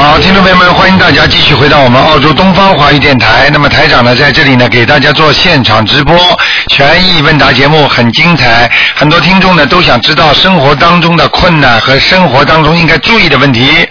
好，听众朋友们，欢迎大家继续回到我们澳洲东方华语电台。那么台长呢，在这里呢，给大家做现场直播权益问答节目，很精彩。很多听众呢都想知道生活当中的困难和生活当中应该注意的问题。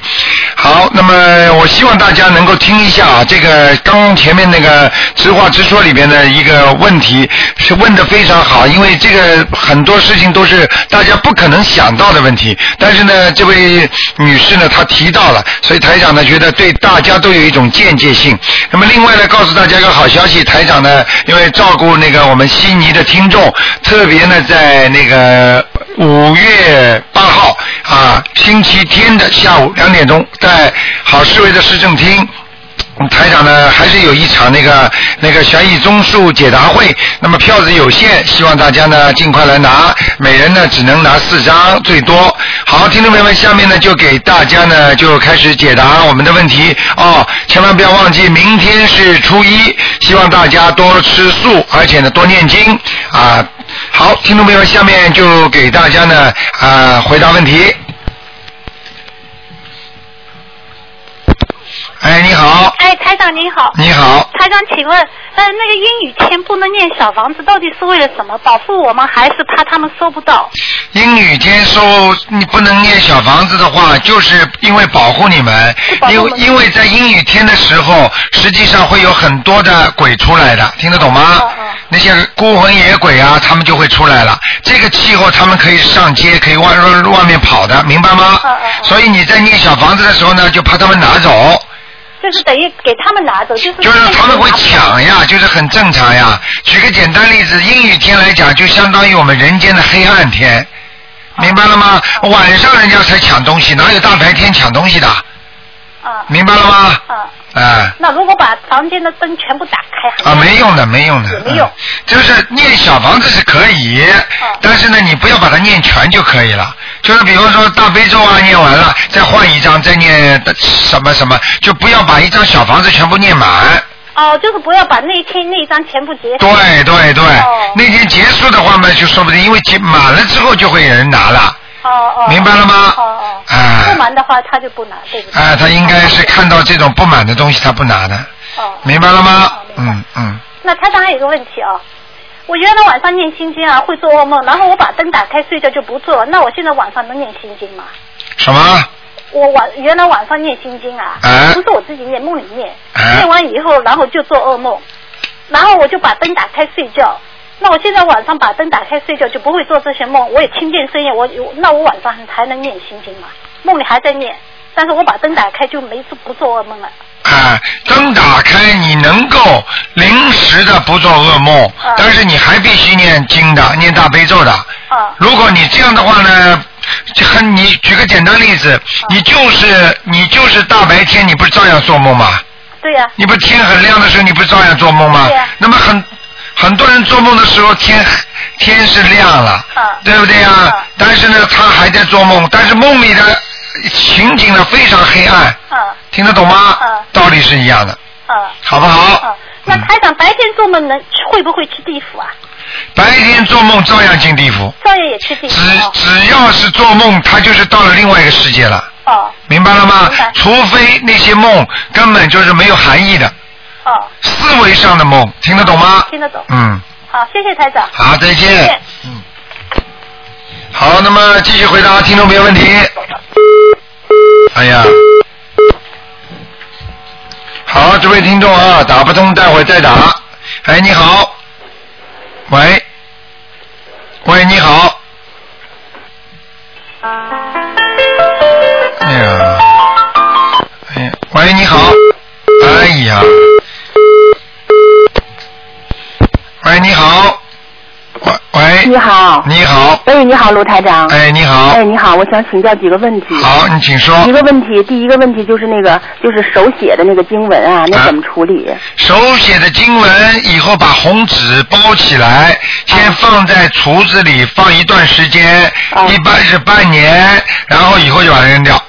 好，那么我希望大家能够听一下啊，这个刚前面那个直话直说里边的一个问题是问的非常好，因为这个很多事情都是大家不可能想到的问题，但是呢，这位女士呢她提到了，所以台长呢觉得对大家都有一种间接性。那么另外呢，告诉大家一个好消息，台长呢因为照顾那个我们悉尼的听众，特别呢在那个五月啊星期天的下午两点钟，在好市委的市政厅。台长呢，还是有一场那个那个悬疑综述解答会，那么票子有限，希望大家呢尽快来拿，每人呢只能拿四张最多。好，听众朋友们，下面呢就给大家呢就开始解答我们的问题哦，千万不要忘记，明天是初一，希望大家多吃素，而且呢多念经啊。好，听众朋友们，下面就给大家呢啊回答问题。哎，你好，哎，台长您好。你好，台长，请问，呃，那个阴雨天不能念小房子，到底是为了什么？保护我们，还是怕他们收不到？阴雨天收你不能念小房子的话，就是因为保护你们，因为因为在阴雨天的时候，实际上会有很多的鬼出来的，听得懂吗？那些孤魂野鬼啊，他们就会出来了。这个气候，他们可以上街，可以外外面跑的，明白吗？所以你在念小房子的时候呢，就怕他们拿走。就是等于给他们拿走，就是就是他们会抢呀，就是很正常呀。举个简单例子，阴雨天来讲，就相当于我们人间的黑暗天，明白了吗？晚上人家才抢东西，哪有大白天抢东西的？啊。明白了吗？啊。哎。那如果把房间的灯全部打开，啊，没用的，没用的。没用。就是念小房子是可以，但是呢，你不要把它念全就可以了。就是比方说大悲咒啊，念完了再换一张，再念什么什么，就不要把一张小房子全部念满。哦，就是不要把那一天那一张全部结束。对对对，那天结束的话嘛，就说不定因为结满了之后就会有人拿了。哦哦。明白了吗？哦哦。哎。不满的话，他就不拿，对不对？哎，他应该是看到这种不满的东西，他不拿的。哦。明白了吗？嗯嗯。那他当然有个问题啊。我原来晚上念心经啊，会做噩梦，然后我把灯打开睡觉就不做了。那我现在晚上能念心经吗？什么？我晚原来晚上念心经啊，哎不是我自己念，梦里念，哎念完以后，然后就做噩梦，然后我就把灯打开睡觉。那我现在晚上把灯打开睡觉就不会做这些梦，我也听见声音，我我那我晚上还能念心经吗？梦里还在念，但是我把灯打开就没事不做噩梦了。啊，灯打开，你能够临时的不做噩梦，但是你还必须念经的，念大悲咒的。啊。如果你这样的话呢，就很你举个简单例子，你就是你就是大白天，你不是照样做梦吗？对呀、你不天很亮的时候，你不是照样做梦吗？对呀那么很很多人做梦的时候，天天是亮了，对不对呀？但是呢，他还在做梦，但是梦里的情景呢非常黑暗，啊听得懂吗？啊道理是一样的，啊。好不好？啊，那台长白天做梦能会不会去地府啊？白天做梦照样进地府，照样也去地府。只只要是做梦，他就是到了另外一个世界了，哦明白了吗？除非那些梦根本就是没有含义的，哦，思维上的梦，听得懂吗？听得懂。嗯。好，谢谢台长。好，再见再见。嗯。好，那么继续回答听众朋友问题。哎呀，好，这位听众啊，打不通，待会再打。哎，你好，喂，喂，你好。哎呀，哎呀，喂，你好。哎呀，喂，你好。喂喂。你好。你好。哎，你好，卢台长。哎，你好。哎，你好，我想请教几个问题。好，你请说。一个问题，第一个问题就是那个，就是手写的那个经文啊，那怎么处理？手写的经文以后把红纸包起来，先放在橱子里放一段时间，一般是半年，然后以后就把它扔掉。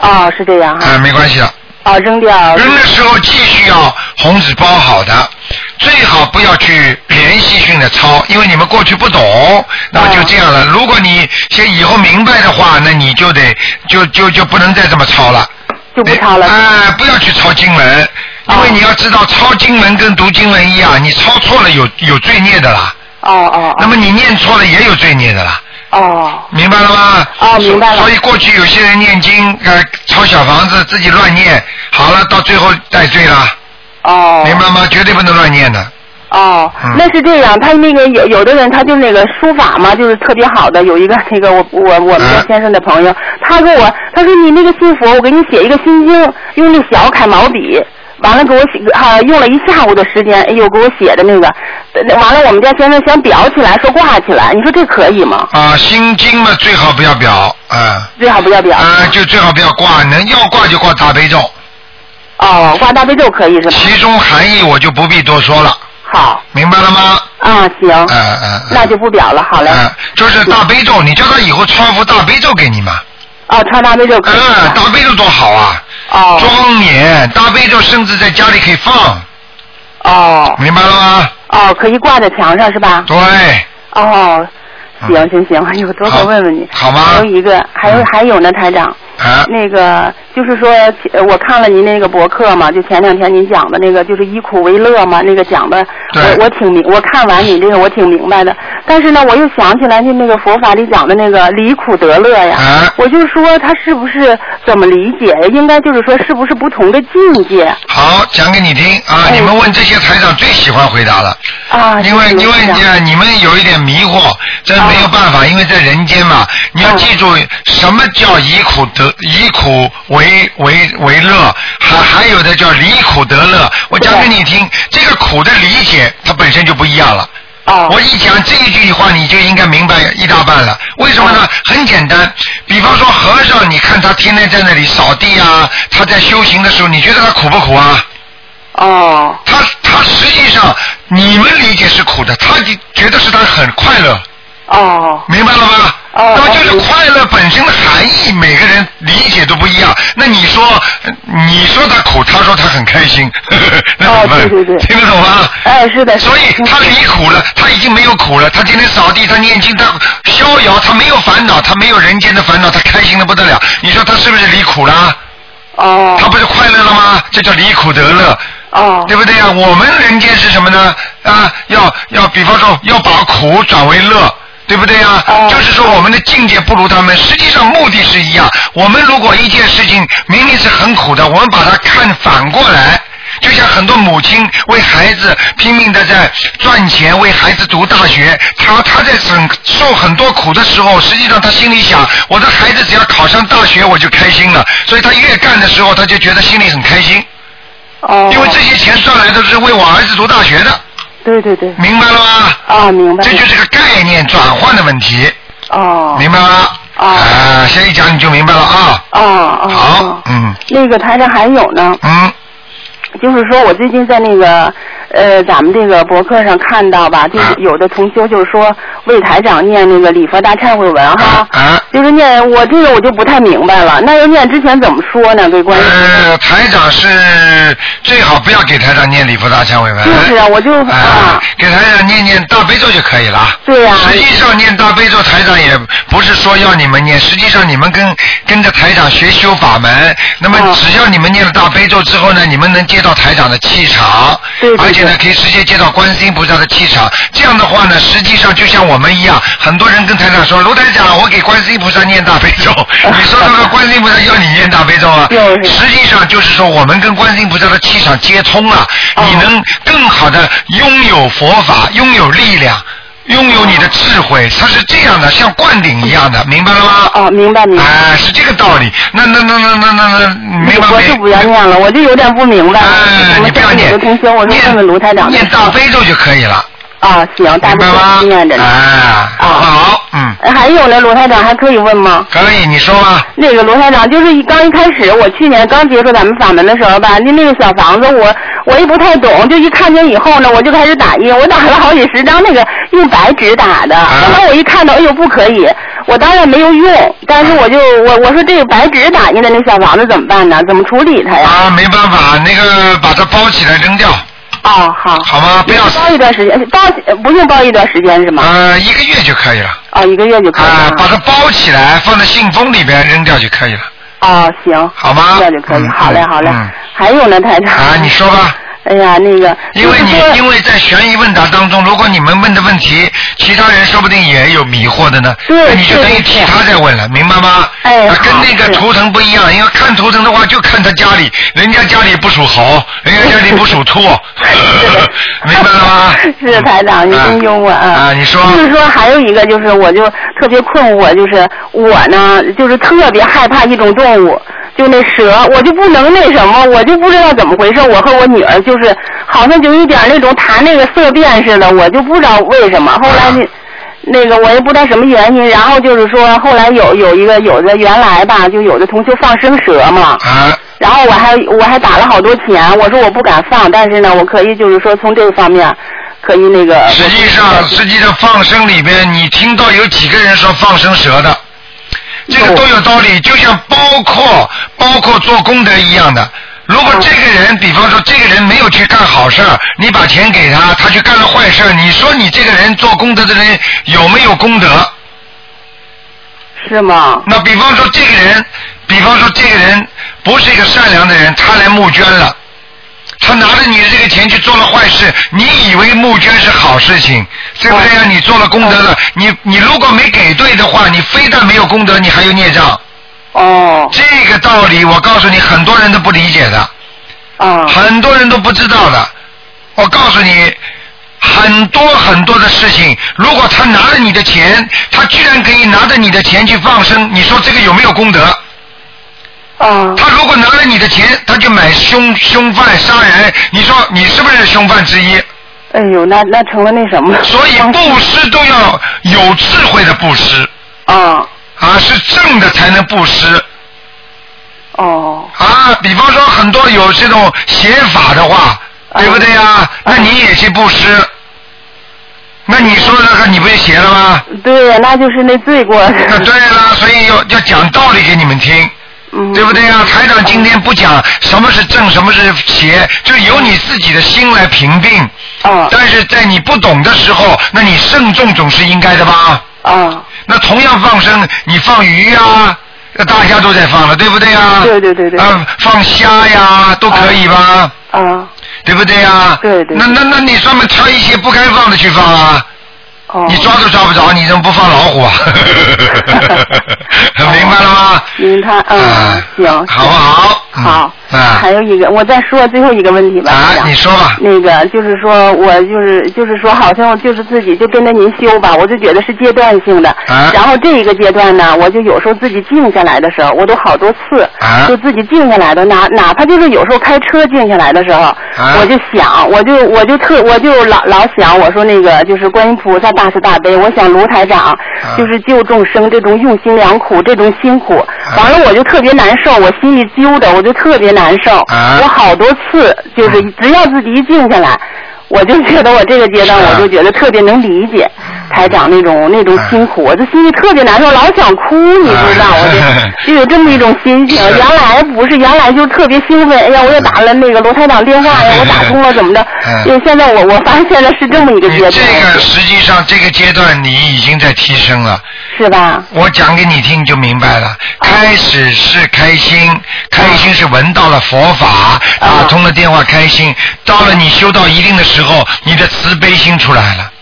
哦，是这样哈。啊，没关系的。哦，扔掉。扔的时候继续要红纸包好的，最好不要去连续性的抄，因为你们过去不懂，那么就这样了。如果你先以后明白的话，那你就得就就就不能再这么抄了。就不抄了。哎，不要去抄经文，因为你要知道抄经文跟读经文一样，你抄错了有有罪孽的啦。哦哦。那么你念错了也有罪孽的啦。哦。明白了吗？哦，明白了。所以过去有些人念经，呃，抄小房子自己乱念，好了，到最后带罪了。哦。明白吗？绝对不能乱念的。哦，那是这样，他那个有有的人，他就那个书法嘛，就是特别好的。有一个那个我我我们家先生的朋友，他给我他说你那个信佛，我给你写一个心经，用那小楷毛笔，完了给我写啊用了一下午的时间，哎呦给我写的那个，完了我们家先生想裱起来，说挂起来，你说这可以吗？啊，心经嘛最好不要裱，啊。最好不要裱。啊，就最好不要挂，能要挂就挂大悲咒。哦，挂大悲咒可以是吧？其中含义我就不必多说了。好，明白了吗？啊，行，嗯嗯，那就不表了，好嘞。嗯，就是大悲咒，你叫他以后穿幅大悲咒给你嘛。哦，穿大悲咒可以。嗯，大悲咒多好啊！哦。庄严，大悲咒甚至在家里可以放。哦。明白了吗？哦，可以挂在墙上是吧？对。哦，行行行，哎呦，多想问问你。好吗？还有一个，还有还有呢，台长。啊。那个就是说，我看了您那个博客嘛，就前两天您讲的那个，就是以苦为乐嘛，那个讲的，我我挺明，我看完你这个我挺明白的。但是呢，我又想起来，就那个佛法里讲的那个离苦得乐呀，啊、我就说他是不是怎么理解？应该就是说，是不是不同的境界？好，讲给你听啊！你们问这些台长最喜欢回答了啊，因为因为你们有一点迷惑，这没有办法，因为在人间嘛，你要记住什么叫以苦得。以苦为为为乐，还还有的叫离苦得乐。我讲给你听，这个苦的理解它本身就不一样了。哦。我一讲这一句话，你就应该明白一大半了。为什么呢？很简单，比方说和尚，你看他天天在那里扫地啊，他在修行的时候，你觉得他苦不苦啊？哦。他他实际上你们理解是苦的，他觉得是他很快乐。哦。明白了吗？哦。那么就是快乐本身的含义，每个人理解都不一样。那你说，你说他苦，他说他很开心，那怎么办？对对对。听得懂吗？哎，是的。所以他离苦了，他已经没有苦了。他天天扫地，他念经，他逍遥，他没有烦恼，他没有人间的烦恼，他开心的不得了。你说他是不是离苦了？哦。他不是快乐了吗？这叫离苦得乐。哦。对不对呀？我们人间是什么呢？啊，要要，比方说要把苦转为乐。对不对呀？就是说我们的境界不如他们，实际上目的是一样。我们如果一件事情明明是很苦的，我们把它看反过来，就像很多母亲为孩子拼命的在赚钱，为孩子读大学，他他在很受很多苦的时候，实际上他心里想，我的孩子只要考上大学我就开心了，所以他越干的时候他就觉得心里很开心。哦。因为这些钱赚来都是为我儿子读大学的。对对对，明白了吗？啊，明白。这就是个概念转换的问题。哦。明白吗？啊，先一讲你就明白了啊。哦哦。好，嗯。那个台上还有呢。嗯。就是说我最近在那个呃咱们这个博客上看到吧，就是有的同修就是说为台长念那个礼佛大忏悔文哈。啊。就是念我这个我就不太明白了，那要念之前怎么说呢？给观众。呃，台长是最好不要给台长念礼佛大忏悔文。就是啊，我就啊。给台长念念大悲咒就可以了。对呀。实际上念大悲咒，台长也不是说要你们念，实际上你们跟跟着台长学修法门，那么只要你们念了大悲咒之后呢，你们能接到台长的气场，对而且呢可以直接接到观世音菩萨的气场。这样的话呢，实际上就像我们一样，很多人跟台长说，卢台长，我给观世音菩萨念大悲咒，你说那个观世音菩萨要你念大悲咒啊？实际上就是说，我们跟观世音菩萨的气场接通了，你能更好的拥有佛法，拥有力量。拥有你的智慧，它是这样的，像灌顶一样的，明白了吗？哦，明白明白。哎，是这个道理。那那那那那那那，明白没？我就不要念了，我就有点不明白。哎，你不要念。同学，我说问问卢台长。念大悲咒就可以了。啊，行，大悲咒念着呢。啊，好，嗯。还有呢，罗台长还可以问吗？可以，你说吧。那个罗台长，就是刚一开始，我去年刚接触咱们法门的时候吧，那那个小房子，我我也不太懂，就一看见以后呢，我就开始打印，我打了好几十张那个 用白纸打的。后来我一看到，哎呦，不可以，我当然没有用，但是我就我我说这个白纸打印的那小房子怎么办呢？怎么处理它呀？啊，没办法，那个把它包起来扔掉。哦，好。好吗？不要包一段时间，包不用包一段时间是吗？呃，一个月就可以了。哦，一个月就可以了。啊，把它包起来，放在信封里边扔掉就可以了。哦，行。好吗？扔掉就可以。好嘞，好嘞。还有呢，台长。啊，你说吧。哎呀，那个，因为你因为在悬疑问答当中，如果你们问的问题，其他人说不定也有迷惑的呢，那你就等于替他在问了，明白吗？哎，跟那个图腾不一样，因为看图腾的话，就看他家里，人家家里不属猴，人家家里不属兔 明白了吗？是台长，你真幽默啊！啊，你说。就是说，还有一个就是，我就特别困惑，就是我呢，就是特别害怕一种动物。就那蛇，我就不能那什么，我就不知道怎么回事。我和我女儿就是好像就一点那种谈那个色变似的，我就不知道为什么。后来那那个我也不知道什么原因，然后就是说后来有有一个有的原来吧，就有的同学放生蛇嘛。啊。然后我还我还打了好多钱，我说我不敢放，但是呢，我可以就是说从这个方面可以那个。实际上，实际上放生里边，你听到有几个人说放生蛇的？这个都有道理，就像包括包括做功德一样的。如果这个人，比方说这个人没有去干好事儿，你把钱给他，他去干了坏事儿，你说你这个人做功德的人有没有功德？是吗？那比方说这个人，比方说这个人不是一个善良的人，他来募捐了。他拿着你的这个钱去做了坏事，你以为募捐是好事情，对不对呀？你做了功德了，你你如果没给对的话，你非但没有功德，你还有孽障。哦。这个道理我告诉你，很多人都不理解的。啊。很多人都不知道的。我告诉你，很多很多的事情，如果他拿了你的钱，他居然可以拿着你的钱去放生，你说这个有没有功德？他如果拿了你的钱，他就买凶凶犯杀人，你说你是不是凶犯之一？哎呦，那那成了那什么？所以布施都要有智慧的布施。啊。啊，是正的才能布施。哦。啊，比方说很多有这种写法的话，对不对呀？那你也去布施。那你说那个你不就邪了吗？对呀，那就是那罪过。那对了，所以要要讲道理给你们听。对不对啊？台长今天不讲什么是正，什么是邪，就由你自己的心来评定。啊。但是在你不懂的时候，那你慎重总是应该的吧？啊。那同样放生，你放鱼呀，大家都在放了，对不对呀？对对对对。嗯，放虾呀，都可以吧？啊。对不对呀？对对。那那那你专门挑一些不该放的去放啊？你抓都抓不着，你怎么不放老虎啊？明白了吗？明白，嗯，行，好不好？好。啊。还有一个，我再说最后一个问题吧。啊，你说吧。那个就是说，我就是就是说，好像就是自己就跟着您修吧，我就觉得是阶段性的。啊。然后这一个阶段呢，我就有时候自己静下来的时候，我都好多次。啊。就自己静下来的，哪哪怕就是有时候开车静下来的时候，啊。我就想，我就我就特我就老老想，我说那个就是观音菩萨大慈大悲，我想卢台长就是救众生这种用心良苦，这种辛苦，完了我就特别难受，我心里揪的，我就特别难受。我好多次就是只要自己一静下来，我就觉得我这个阶段我就觉得特别能理解台长那种那种辛苦，我这心里特别难受，老想哭，你知道，我就 就有这么一种心情。原来不是，原来就特别兴奋，哎呀，我又打了那个罗台长电话呀，我打通了怎么的？因为现在我我发现现在是这么一个阶段。这个实际上这个阶段你已经在提升了。是吧？我讲给你听，你就明白了。开始是开心，开心是闻到了佛法，打通了电话开心。到了你修到一定的时候，你的慈悲心出来了。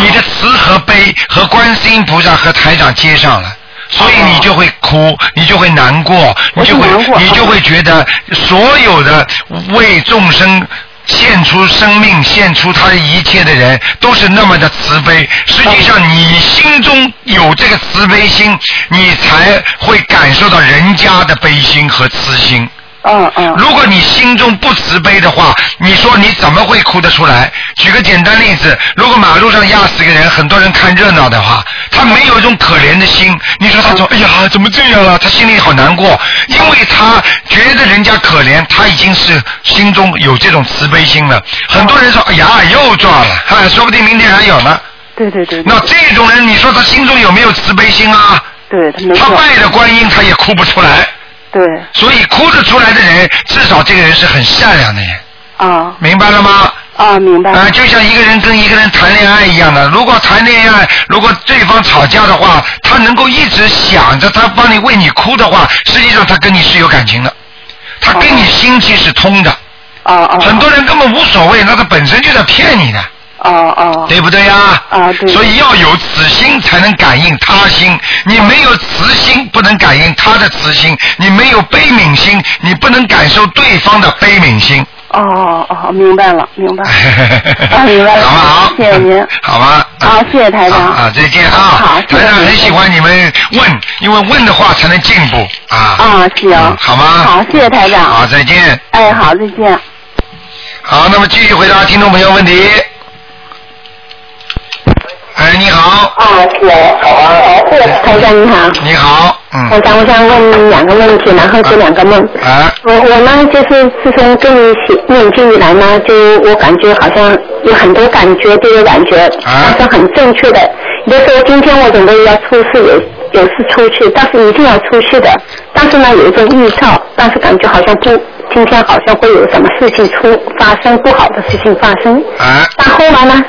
你的慈和悲和观世音菩萨和台长接上了，所以你就会哭，你就会难过，你就会你就会觉得所有的为众生。献出生命、献出他的一切的人，都是那么的慈悲。实际上，你心中有这个慈悲心，你才会感受到人家的悲心和慈心。嗯嗯。如果你心中不慈悲的话，你说你怎么会哭得出来？举个简单例子，如果马路上压死个人，很多人看热闹的话，他没有一种可怜的心。你说他说：“哎呀，怎么这样了？”他心里好难过，因为他觉得人家可怜，他已经是心中有这种慈悲心了。很多人说：“哎呀，又撞了，哈，说不定明天还有呢。”对对对。那这种人，你说他心中有没有慈悲心啊？对，他没他。拜了观音，他也哭不出来。对。所以哭得出来的人，至少这个人是很善良的人，啊明白了吗？啊，明白。啊、就像一个人跟一个人谈恋爱一样的，如果谈恋爱，如果对方吵架的话，他能够一直想着他帮你为你哭的话，实际上他跟你是有感情的，他跟你心气是通的。啊啊。很多人根本无所谓，那他本身就在骗你的，哦哦。对不对呀？啊对。所以要有慈心才能感应他心，你没有慈心不能感应他的慈心，你没有悲悯心，你不能感受对方的悲悯心。哦哦哦，明白了，明白了。啊，明白了。好不好？谢谢您。好吧。好，谢谢 台长。啊，再见啊！好，台长很喜欢你们问，因为问的话才能进步啊。啊，行。嗯好吗？好，谢谢台长。好，再见。哎，好，再见。好，那么继续回答听众朋友问题。好。啊，是。好啊，是台长你好。你好，嗯。台长，我想问两个问题，然后这两个梦。啊。我我呢，就是自从跟你写念经以来呢，就我感觉好像有很多感觉都有感觉，啊但是很正确的。有的时候今天我准备要出事，有有事出去，但是一定要出去的。但是呢，有一种预兆，但是感觉好像不，今天好像会有什么事情出发生，不好的事情发生。啊但后来呢，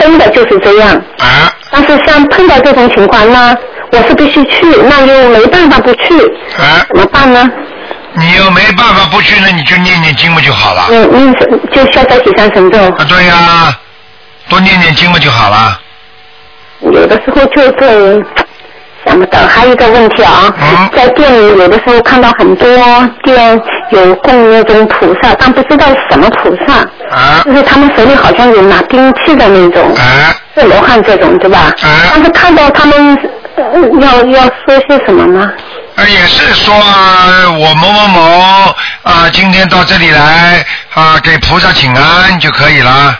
真的就是这样。啊但是像碰到这种情况呢，我是必须去，那又没办法不去，啊！怎么办呢？你又没办法不去，那你就念念经不就好了？嗯，嗯，就消灾吉祥神咒。啊，对呀、多念念经不就好了？有的时候就是想不到。还有一个问题啊，嗯在店里有的时候看到很多店有供那种菩萨，但不知道是什么菩萨，啊就是他们手里好像有拿兵器的那种，啊是罗汉这种，对吧？啊但是看到他们、呃要要说些什么吗？啊，也是说啊，我某某某啊，今天到这里来啊，给菩萨请安就可以了。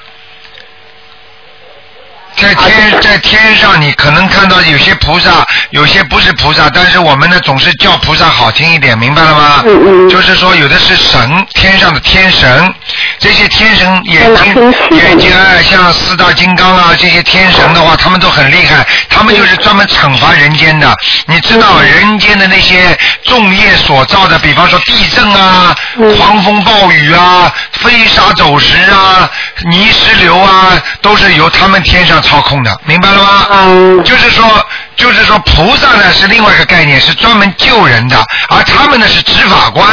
在天在天上，你可能看到有些菩萨，有些不是菩萨，但是我们呢总是叫菩萨好听一点，明白了吗？嗯嗯就是说，有的是神，天上的天神，这些天神眼睛眼睛啊，像四大金刚啊这些天神的话，他们都很厉害，他们就是专门惩罚人间的。你知道人间的那些众业所造的，比方说地震啊、嗯狂风暴雨啊、飞沙走石啊、泥石流啊，都是由他们天上操控的，明白了吗？嗯就是说，就是说，菩萨呢是另外一个概念，是专门救人的，而他们呢是执法官。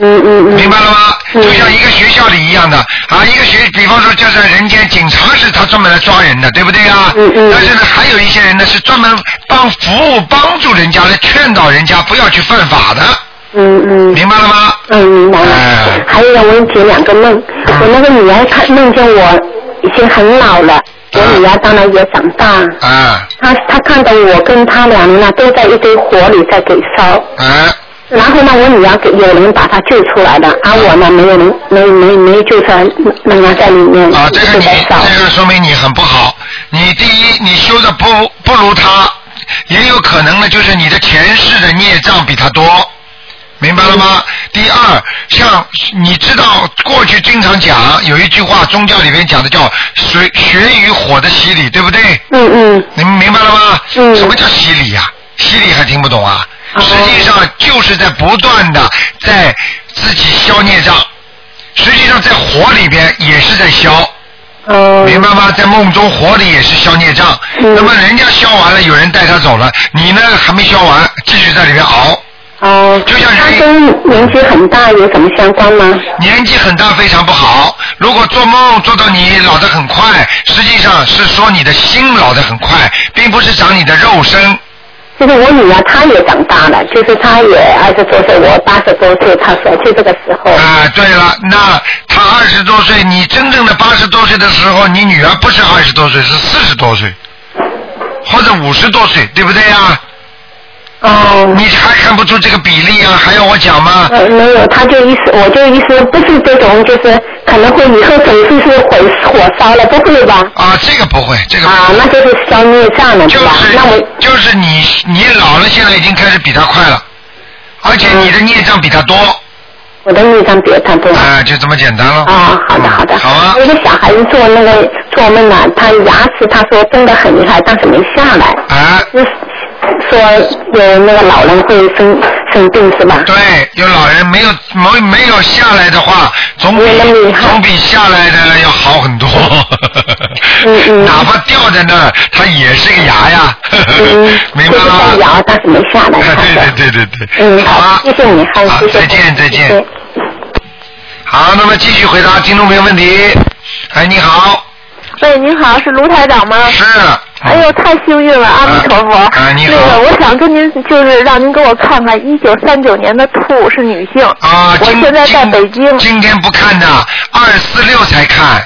嗯嗯嗯。明白了吗？嗯就像一个学校里一样的啊，一个学，比方说就在人间，警察是他专门来抓人的，对不对啊？嗯嗯但是呢，还有一些人呢是专门帮服务、帮助人家来劝导人家不要去犯法的，嗯嗯。明白了吗？嗯，明白了。哎还有我解两个梦，我那个女儿她梦见我已经很老了，我女儿当然也长大，啊她她看到我跟她两人呢都在一堆火里在给烧，啊然后呢我女儿给有人把她救出来的，而我呢没有人没没没救出来，仍然在里面啊！这个你就在烧。这个说明你很不好。你第一，你修的不不如他，也有可能呢，就是你的前世的孽障比他多。明白了吗？第二，像你知道过去经常讲有一句话，宗教里面讲的叫“水血与火的洗礼”，对不对？嗯嗯你们明白了吗？嗯什么叫洗礼呀、洗礼还听不懂啊？哦实际上就是在不断的在自己消孽障，实际上在火里边也是在消。哦。明白吗？在梦中火里也是消孽障，嗯那么人家消完了，有人带他走了，你呢还没消完，继续在里面熬，哦。就像人她跟年纪很大有什么相关吗？年纪很大非常不好。如果做梦做到你老得很快，实际上是说你的心老得很快，并不是长你的肉身。就是我女儿，她也长大了，就是她也二十多岁，我八十多岁，她说就这个时候。啊、对了，那她二十多岁，你真正的八十多岁的时候，你女儿不是二十多岁，是四十多岁，或者五十多岁，对不对呀？哦。你还看不出这个比例啊？还要我讲吗？呃，没有，他就意思，我就意思不是这种，就是可能会以后总是是火火烧了，不会吧？啊，这个不会，这个不会啊，那就是消孽障了，就是吧？那我就是你你老了，现在已经开始比他快了，而且你的孽障比他多。我的孽障比他多？啊，就这么简单了。啊，好的好的。好啊那个小孩子做那个做梦呢，他牙齿他说真的很厉害，但是没下来。啊。就是说有那个老人会生生病是吧？对，有老人没有没没有下来的话，总比总比下来的要好很多。嗯嗯。哪怕掉在那儿，它也是个牙呀。嗯。明白吗？就是在摇，但是没下来。对对对对对。嗯，好，谢谢你，好。再见再见。好，那么继续回答听众朋友问题。哎，你好。喂，您好，是卢台长吗？是。哎呦，太幸运了，阿弥陀佛。啊，你好。那个，我想跟您就是让您给我看看，一九三九年的兔是女性。啊，我现在在北京。今天不看的，二四六才看。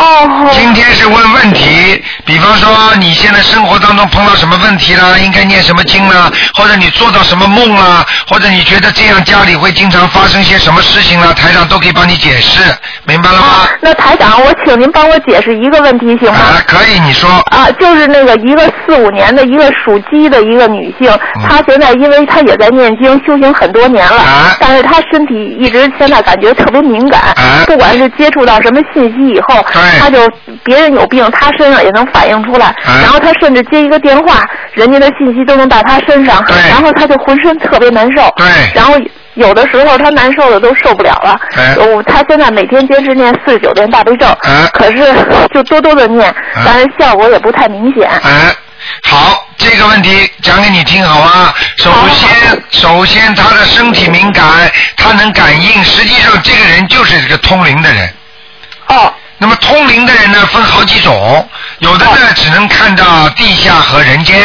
哦。今天是问问题，比方说你现在生活当中碰到什么问题啦，应该念什么经啦，或者你做到什么梦啦，或者你觉得这样家里会经常发生些什么事情啦，台长都可以帮你解释，明白了吗？那台长，我请您帮我解释一个问题行吗？啊，可以，你说。啊，就是那个一个四五年的一个属鸡的一个女性，嗯她现在因为她也在念经修行很多年了，啊但是她身体一直现在感觉特别敏感，不管是接触到什么信息以后，她就别人有病，他身上也能反映出来，然后他甚至接一个电话，人家的信息都能到他身上，然后他就浑身特别难受，对然后。有的时候他难受的都受不了了，哦，他现在每天坚持念四十九遍大悲咒，可是就多多的念，但是效果也不太明显。哎，好，这个问题讲给你听好吗？首先，首先他的身体敏感，他能感应，实际上这个人就是一个通灵的人。哦。那么通灵的人呢，分好几种，有的呢只能看到地下和人间。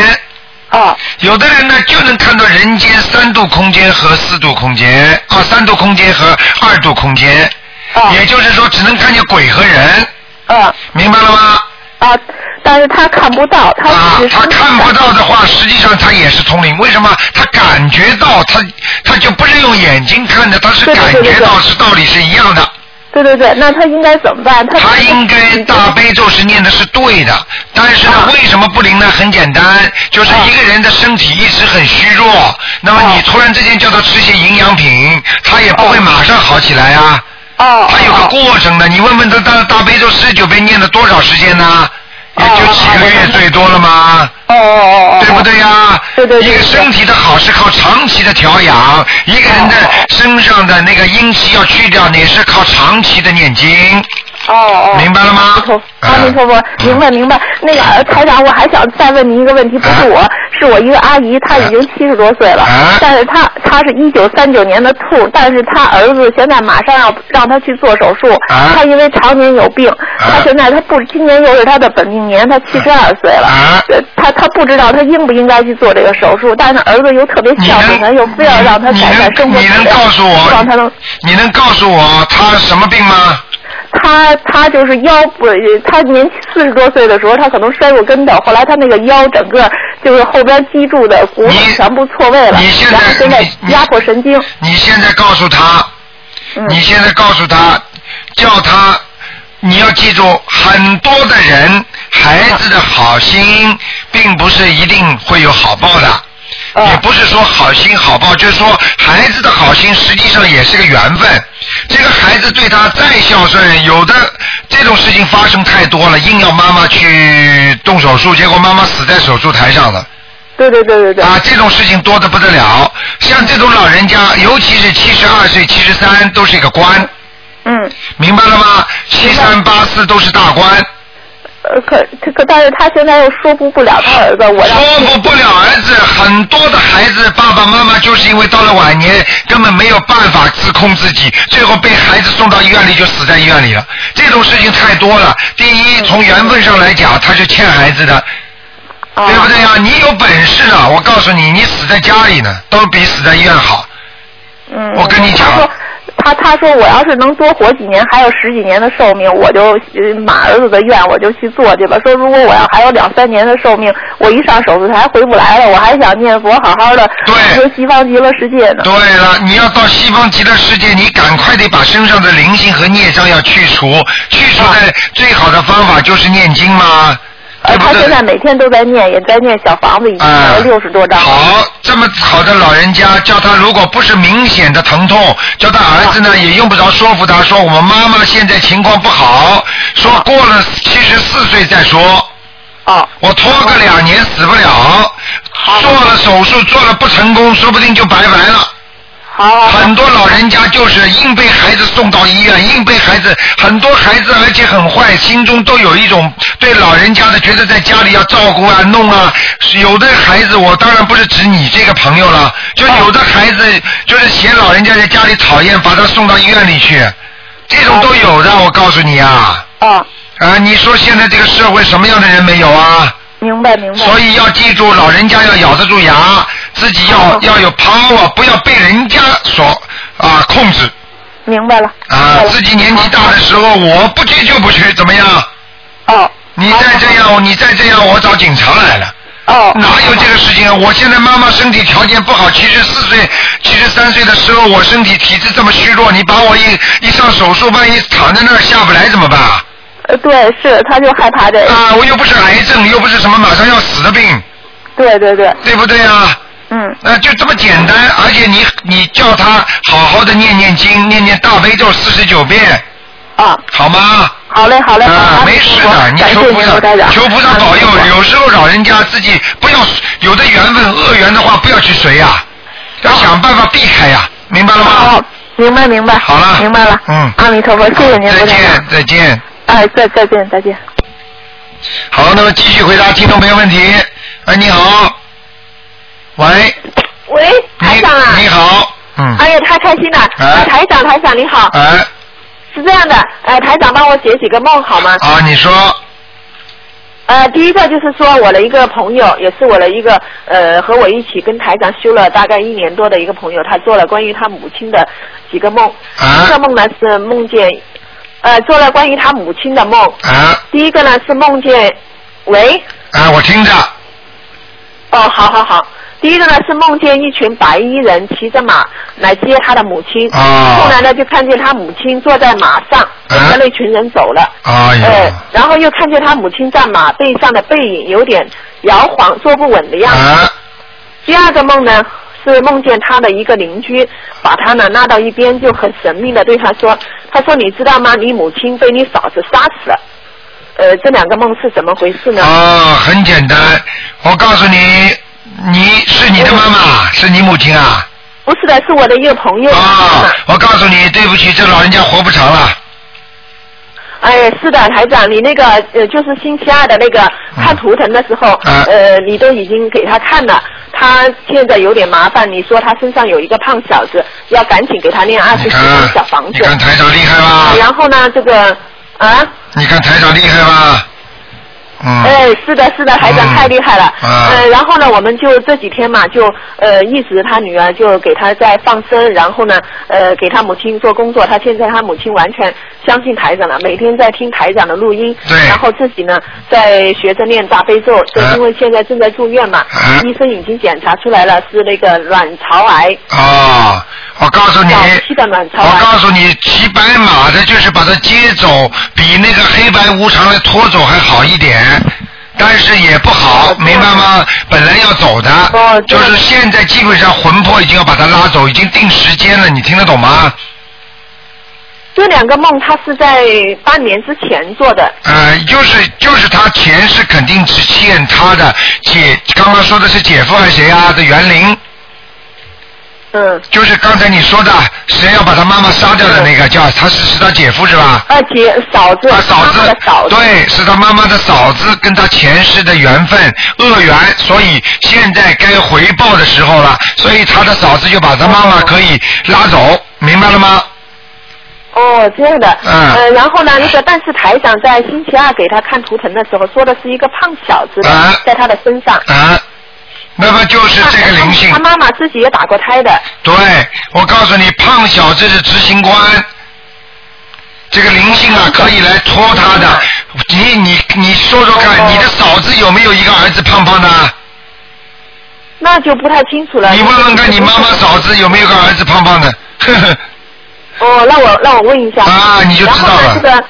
啊。有的人呢就能看到人间三度空间和四度空间，啊，三度空间和二度空间。哦。也就是说，只能看见鬼和人。啊。明白了吗？啊，但是他看不到，他啊只是，他看不到的话，实际上他也是通灵。为什么？他感觉到，他他就不是用眼睛看的，他是感觉到是道理是一样的。对对对，那他应该怎么办？他他应该大悲咒是念的是对的，但是呢，为什么不灵呢？很简单，就是一个人的身体一直很虚弱，那么你突然之间叫他吃些营养品，他也不会马上好起来啊。哦。他有个过程的，你问问他大大悲咒四十九遍念了多少时间呢？也就几个月最多了吗？哦哦哦。对不对呀？对对一个身体的好是靠长期的调养，一个人的身上的那个阴气要去掉，也是靠长期的念经。哦哦。明白了吗？阿弥陀佛，明白明白。那个呃台长，我还想再问您一个问题，不是我，是我一个阿姨，她已经七十多岁了，但是她她是一九三九年的兔，但是她儿子现在马上要让她去做手术，她因为常年有病，她现在她不，今年又是她的本命年，她七十二岁了，呃她她不知道她应不应该去做这个手术，但是儿子又特别孝顺她，又非要让她改善生活质量，你能告诉我。你能告诉我她什么病吗？他他就是腰不，他年四十多岁的时候，他可能摔过跟头，后来他那个腰整个就是后边脊柱的骨头全部错位了，然后现在压迫神经。你现在告诉他，嗯你现在告诉他，叫他，你要记住，很多的人，孩子的好心，并不是一定会有好报的。也不是说好心好报，就是说孩子的好心实际上也是个缘分。这个孩子对他再孝顺，有的这种事情发生太多了，硬要妈妈去动手术，结果妈妈死在手术台上了。对对对对对。啊，这种事情多的不得了。像这种老人家，尤其是七十二岁、七十三，都是一个官。嗯。明白了吗？七三八四都是大官。呃，可可，但是他现在又说服不了他儿子，我说服不了儿子，很多的孩子爸爸妈妈就是因为到了晚年根本没有办法自控自己，最后被孩子送到医院里就死在医院里了。这种事情太多了。第一，从缘分上来讲，他是欠孩子的，哦对不对呀？你有本事啊，我告诉你，你死在家里呢，都比死在医院好。嗯。我跟你讲。他他说我要是能多活几年，还有十几年的寿命，我就呃马儿子的愿我就去做去吧。说如果我要还有两三年的寿命，我一上手术台回不来了，我还想念佛，好好的求西方极乐世界呢。对了，你要到西方极乐世界，你赶快得把身上的灵性和孽障要去除，去除的最好的方法就是念经嘛。呃，他现在每天都在念，也在念小房子，已经念了六十多张。好，这么好的老人家，叫他如果不是明显的疼痛，叫他儿子呢也用不着说服他说我们妈妈现在情况不好，说过了七十四岁再说。哦。我拖个两年死不了，做了手术做了不成功，说不定就拜拜了。好。很多老人家就是硬被孩子送到医院，硬被孩子，很多孩子而且很坏，心中都有一种对老人家的觉得在家里要照顾啊、弄啊。有的孩子，我当然不是指你这个朋友了，就有的孩子就是嫌老人家在家里讨厌，把他送到医院里去，这种都有的。我告诉你啊。啊。啊，你说现在这个社会什么样的人没有啊？明白明白。所以要记住，老人家要咬得住牙，自己要要有 power，不要被人家所啊控制。明白了。啊，自己年纪大的时候，我不去就不去，怎么样？哦。你再这样，你再这样，我找警察来了。哦。哪有这个事情啊？我现在妈妈身体条件不好，七十四岁、七十三岁的时候，我身体体质这么虚弱，你把我一一上手术，万一躺在那儿下不来怎么办？呃，对，是，他就害怕这。啊，我又不是癌症，又不是什么马上要死的病。对对对。对不对啊？嗯。那就这么简单，而且你你叫他好好的念念经，念念大悲咒四十九遍。啊。好吗？好嘞，好嘞。啊，没事的，你求菩萨，求菩萨保佑。有时候老人家自己不要有的缘分恶缘的话，不要去随呀，要想办法避开呀，明白了吗？哦，明白明白。好了。明白了。嗯。阿弥陀佛，谢谢您，再见，再见。哎，再再见，再见。好，那么继续回答听众朋友问题。哎，你好。喂。喂，台长啊。你好。嗯。哎呀，太开心了！哎。台长，台长你好。哎。是这样的，呃，台长帮我解几个梦好吗？啊，你说。呃，第一个就是说我的一个朋友，也是我的一个呃和我一起跟台长修了大概一年多的一个朋友，他做了关于他母亲的几个梦。啊。第一个梦呢是梦见，呃，做了关于他母亲的梦。啊。第一个呢是梦见，喂。啊，我听着。哦，好好好。第一个呢是梦见一群白衣人骑着马来接他的母亲，哦后来呢就看见他母亲坐在马上，跟着那群人走了。哎然后又看见他母亲在马背上的背影有点摇晃，坐不稳的样子。啊。第二个梦呢是梦见他的一个邻居把他呢拉到一边，就很神秘的对他说：“他说你知道吗？你母亲被你嫂子杀死了。”呃，这两个梦是怎么回事呢？啊，很简单，我告诉你，你是你的妈妈，是你母亲啊。不是的，是我的一个朋友。啊，我告诉你，对不起，这老人家活不长了。哎，是的，台长，你那个呃，就是星期二的那个看图腾的时候，啊呃，你都已经给他看了，他现在有点麻烦，你说他身上有一个胖小子，要赶紧给他念二十四张小房子。你看台长厉害吧？然后呢，这个啊。你看台长厉害吧？嗯。哎，是的，是的，台长太厉害了。啊呃，然后呢，我们就这几天嘛，就呃一直他女儿就给他在放生，然后呢，呃给他母亲做工作。他现在他母亲完全相信台长了，每天在听台长的录音。对。然后自己呢在学着念大悲咒，就因为现在正在住院嘛，啊医生已经检查出来了是那个卵巢癌。啊，我告诉你，早期的卵巢癌。我告诉你，骑白马的就是把他接走，比那个黑白无常来拖走还好一点。但是也不好，明白吗？本来要走的，就是现在基本上魂魄已经要把他拉走，已经定时间了，你听得懂吗？这两个梦他是在半年之前做的。呃，就是就是他前世肯定是欠他的姐，刚刚说的是姐夫还是谁啊？的园林。嗯。就是刚才你说的，谁要把他妈妈杀掉的那个，叫他是是他姐夫是吧？啊，姐嫂子。啊，嫂子。嫂子。对，是他妈妈的嫂子，跟他前世的缘分恶缘，所以现在该回报的时候了，所以他的嫂子就把他妈妈可以拉走，明白了吗？哦，这样的。嗯。呃，然后呢，那个，但是台长在星期二给他看图腾的时候，说的是一个胖小子的，在他的身上。啊。那么就是这个灵性。他妈妈自己也打过胎的。对，我告诉你，胖小子是执行官，这个灵性啊，可以来拖他的。你你你说说看，你的嫂子有没有一个儿子胖胖的？那就不太清楚了。你问问看你妈妈嫂子有没有个儿子胖胖的？呵呵。哦，那我那我问一下。啊，你就知道了。这个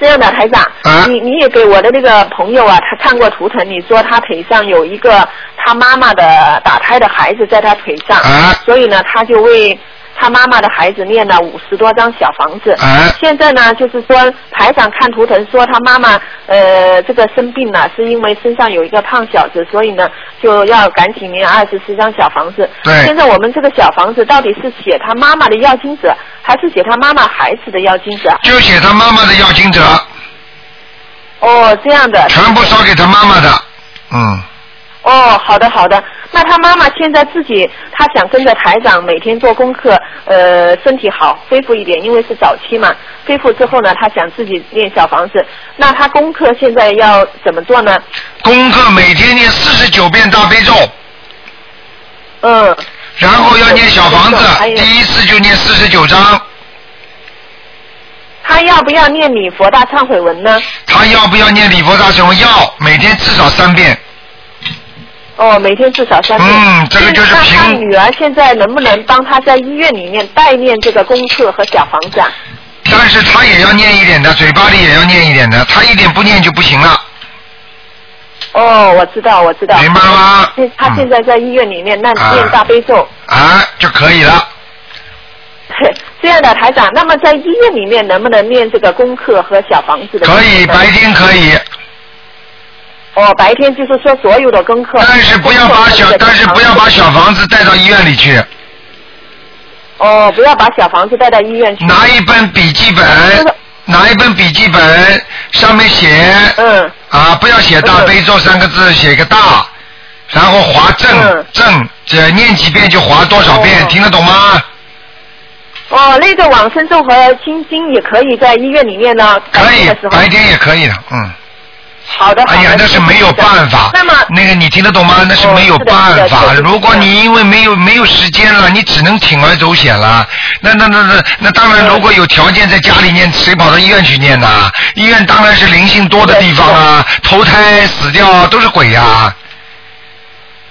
这样的台长，啊你你也给我的那个朋友啊，他看过图腾，你说他腿上有一个他妈妈的打胎的孩子在他腿上，啊。所以呢，他就为他妈妈的孩子念了五十多张小房子。啊现在呢，就是说排长看图腾说他妈妈呃这个生病了，是因为身上有一个胖小子，所以呢就要赶紧念二十四张小房子。对现在我们这个小房子到底是写他妈妈的要经者，还是写他妈妈孩子的要经者？就写他妈妈的要经者，哦，这样的。全部烧给他妈妈的。嗯，哦，好的好的。那他妈妈现在自己，他想跟着台长每天做功课，呃，身体好，恢复一点，因为是早期嘛。恢复之后呢，他想自己练小房子。那他功课现在要怎么做呢？功课每天念四十九遍大悲咒，嗯。然后要念小房子第一次就念四十九章。他要不要念礼佛大忏悔文呢？他要不要念礼佛大忏悔？要，每天至少三遍。哦，每天至少三遍。嗯这个就是那凭他女儿现在能不能帮她在医院里面代念这个功课和小房子啊？但是她也要念一点的，嘴巴里也要念一点的，她一点不念就不行了。哦，我知道，我知道。明白了吗现他现在在医院里面那啊念大悲咒。啊，就可以了。这样的台长，那么在医院里面能不能念这个功课和小房子的？可以，白。天可以，哦，白天就是说所有的功课。但是不要把小，但是不要把小房子带到医院里去，哦，不要把小房子带到医院去。拿一本笔记本，拿一本笔记本，上面写，嗯，啊，不要写大悲咒三个字，写个大，然后划正嗯正，这念几遍就划多少遍，哦听得懂吗？哦，那个往生咒和心经也可以在医院里面呢。可以白天也可以的，嗯。好的。哎呀，那是没有办法。那么，那个你听得懂吗？那是没有办法。如果你因为没有没有时间了，你只能铤而走险了。那那那那那当然，如果有条件在家里念，谁跑到医院去念呢？医院当然是灵性多的地方啊，投胎死掉都是鬼呀、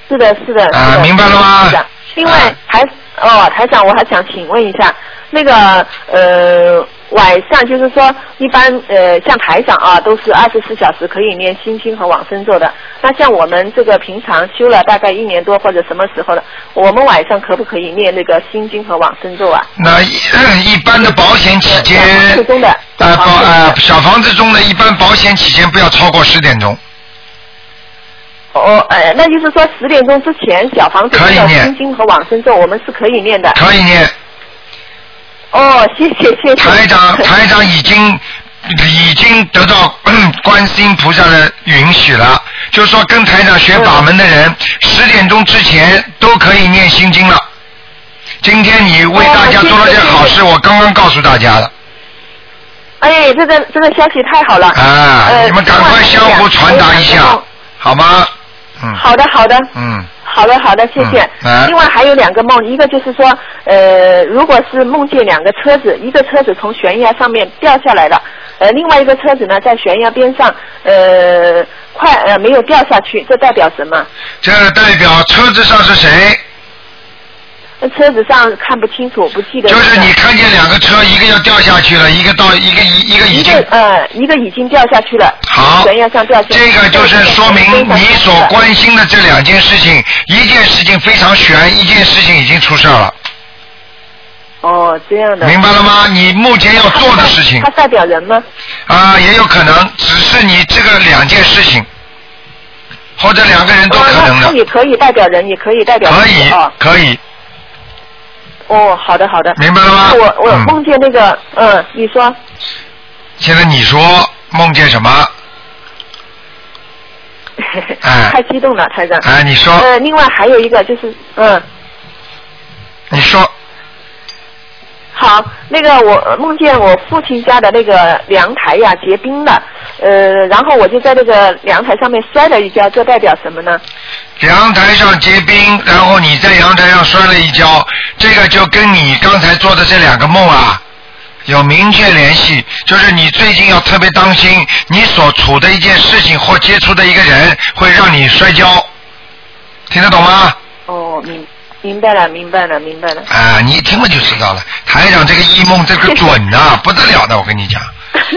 是的，是的。啊明白了吗另外啊台哦，台长，我还想请问一下，那个呃晚上就是说，一般呃像台长啊，都是二十四小时可以念心经和往生咒的。那像我们这个平常修了大概一年多或者什么时候的，我们晚上可不可以念那个心经和往生咒啊？那一一般的保险起见小房子中的，呃保小房子中的呃小房子中的一般保险起见不要超过十点钟。哦，呃，那就是说十点钟之前，小房子的可以念心经和往生咒，我们是可以念的。可以念。哦，谢谢谢谢。台长，台长已经已经得到 观世音菩萨的允许了，就是说跟台长学法门的人，十点钟之前都可以念心经了。今天你为大家做了件好事，我刚刚告诉大家的哎，这个这个消息太好了。啊，呃你们赶快相互传达一下，好吗？嗯。好的好的。嗯。好的，好的，谢谢。另外还有两个梦，一个就是说，呃，如果是梦见两个车子，一个车子从悬崖上面掉下来了，呃，另外一个车子呢在悬崖边上，呃，快呃没有掉下去，这代表什么？这代表车子上是谁？那车子上看不清楚，不记得。就是你看见两个车，一个要掉下去了，一个到一个一一个已经个呃，一个已经掉下去了，好悬崖上掉下去。这个就是说明你所关心的这两件事情，一件事情非常悬，一件事情已经出事了，哦，这样的。明白了吗？你目前要做的事情他代表人吗？啊，也有可能只是你这个两件事情，或者两个人都可能哦、那也可以代表人，也可以代表可以哦。可以，哦，好的好的。明白了吗我我嗯梦见那个，嗯，你说。现在你说梦见什么？哎太激动了，台长。哎你说呃，另外还有一个就是，嗯，你说好，那个我呃梦见我父亲家的那个阳台呀结冰了，呃，然后我就在那个阳台上面摔了一跤，这代表什么呢？阳台上结冰，然后你在阳台上摔了一跤，这个就跟你刚才做的这两个梦啊有明确联系，就是你最近要特别当心，你所处的一件事情或接触的一个人会让你摔跤，听得懂吗？哦，明明白了，明白了，明白了。啊，你一听了就知道了。台长这个异梦这个准呐、不得了的，我跟你讲。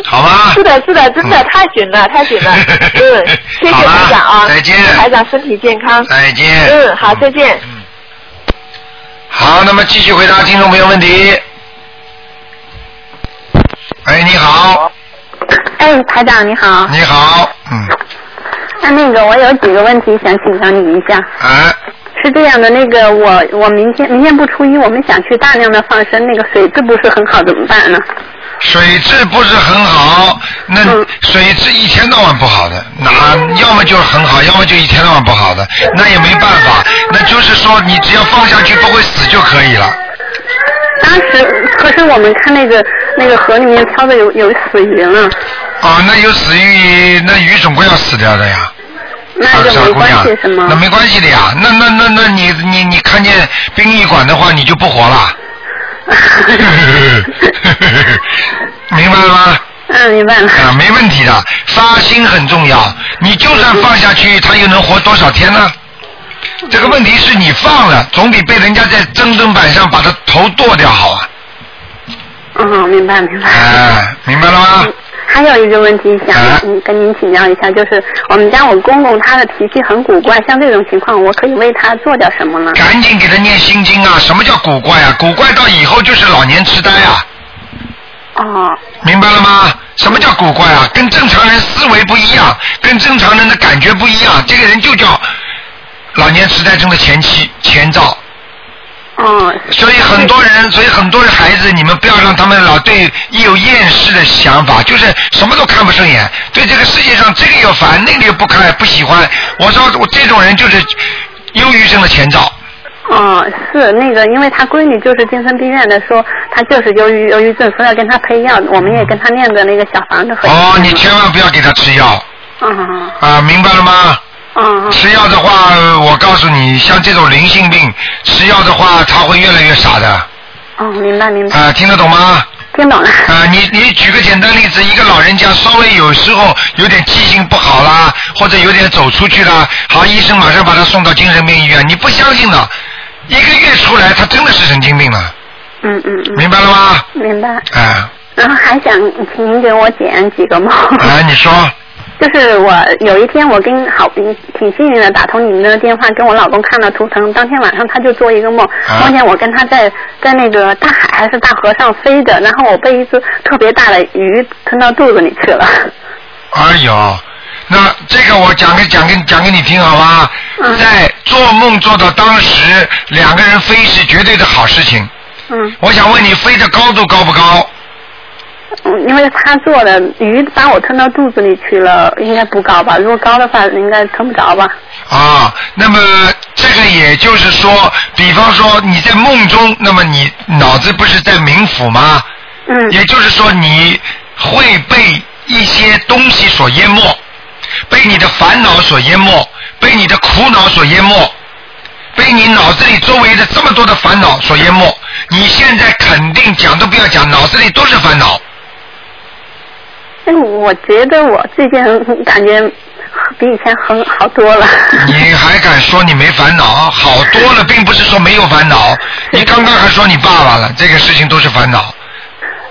好吗？是的，是的，真的太准了，太准了。嗯，谢谢好了台长啊，再见祝台长身体健康。再见。嗯，好，再见。好，那么继续回答听众朋友问题。哎，你好，哎，台长你好。你好，嗯，那那个我有几个问题想请教你一下。哎，是这样的，那个我我明天明天不初一，我们想去大量的放生，那个水质不是很好，怎么办呢？水质不是很好，那水质一天到晚不好的，那要么就是很好，要么就一天到晚不好的，那也没办法，那就是说你只要放下去不会死就可以了。当时可是我们看那个那个河里面漂的有有死鱼了，啊，那有死鱼，那鱼总归要死掉的呀。那就没关傻姑娘系？那没关系的呀，那那那那你你你看见殡仪馆的话，你就不活了。明白了吗？嗯，明白了。啊，没问题的，发心很重要。你就算放下去，他又能活多少天呢？这个问题是你放了，总比被人家在砧砧板上把他头剁掉好啊！嗯，明白明白。哎，明白了吗？还有一个问题想跟您请教一下，就是我们家我公公他的脾气很古怪，像这种情况，我可以为他做点什么呢？赶紧给他念心经啊！什么叫古怪啊？古怪到以后就是老年痴呆啊！哦，明白了吗？什么叫古怪啊？跟正常人思维不一样，跟正常人的感觉不一样，这个人就叫老年痴呆症的前期前兆。哦。所以很多人，所以很多孩子，你们不要让他们老对一有厌世的想法，就是什么都看不顺眼，对这个世界上这个又烦，那个又不看不喜欢。我说我这种人就是忧郁症的前兆。哦，是那个，因为他闺女就是精神病院的，说他就是忧郁忧郁症，说要跟他配药，我们也跟他念的那个小房子和。哦，你千万不要给他吃药嗯啊，明白了吗？嗯。吃药的话，呃我告诉你，像这种灵性病，吃药的话，他会越来越傻的。哦，明白明白。啊，听得懂吗？听懂了。啊，你你举个简单例子，一个老人家稍微有时候有点记性不好啦，或者有点走出去啦，好，医生马上把他送到精神病医院，你不相信的，一个月出来，他真的是神经病了，嗯嗯嗯。明白了吗？明白。啊然后还想请您给我解几个梦。啊，你说就是我有一天我跟好挺幸运的打通你们的电话，跟我老公看了图腾，当天晚上他就做一个梦，啊梦见我跟他在在那个大海还是大河上飞着，然后我被一只特别大的鱼吞到肚子里去了。哎呦，那这个我讲给讲给讲给你听好吧？在做梦做到当时，两个人飞是绝对的好事情。嗯。我想问你，飞的高度高不高？嗯，因为他做的鱼把我吞到肚子里去了，应该不高吧？如果高的话，应该吞不着吧？啊，那么这个也就是说，比方说你在梦中，那么你脑子不是在冥府吗？嗯。也就是说，你会被一些东西所淹没，被你的烦恼所淹没，被你的苦恼所淹没，被你脑子里周围的这么多的烦恼所淹没。你现在肯定讲都不要讲，脑子里都是烦恼。哎，我觉得我最近感觉比以前很好多了。你还敢说你没烦恼？好多了，并不是说没有烦恼。你刚刚还说你爸爸了，这个事情都是烦恼，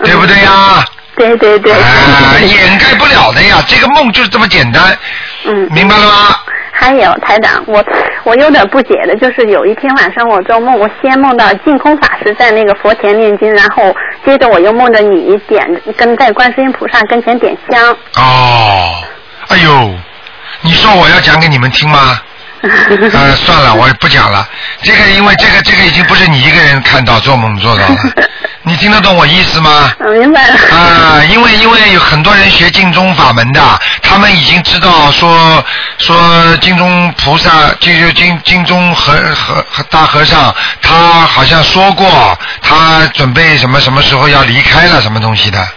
对不对呀？对对对。啊，掩盖不了的呀，这个梦就是这么简单。嗯。明白了吗？还有台长，我我有点不解的，就是有一天晚上我做梦，我先梦到净空法师在那个佛前念经，然后接着我又梦着你点跟在观世音菩萨跟前点香。哦，哎呦，你说我要讲给你们听吗？呃，算了，我不讲了。这个因为这个这个已经不是你一个人看到做梦做到了，你听得懂我意思吗？我，明白了。啊，因为因为有很多人学净宗法门的，他们已经知道说说净宗菩萨，就就净净宗和和和大和尚，他好像说过，他准备什么什么时候要离开了什么东西的。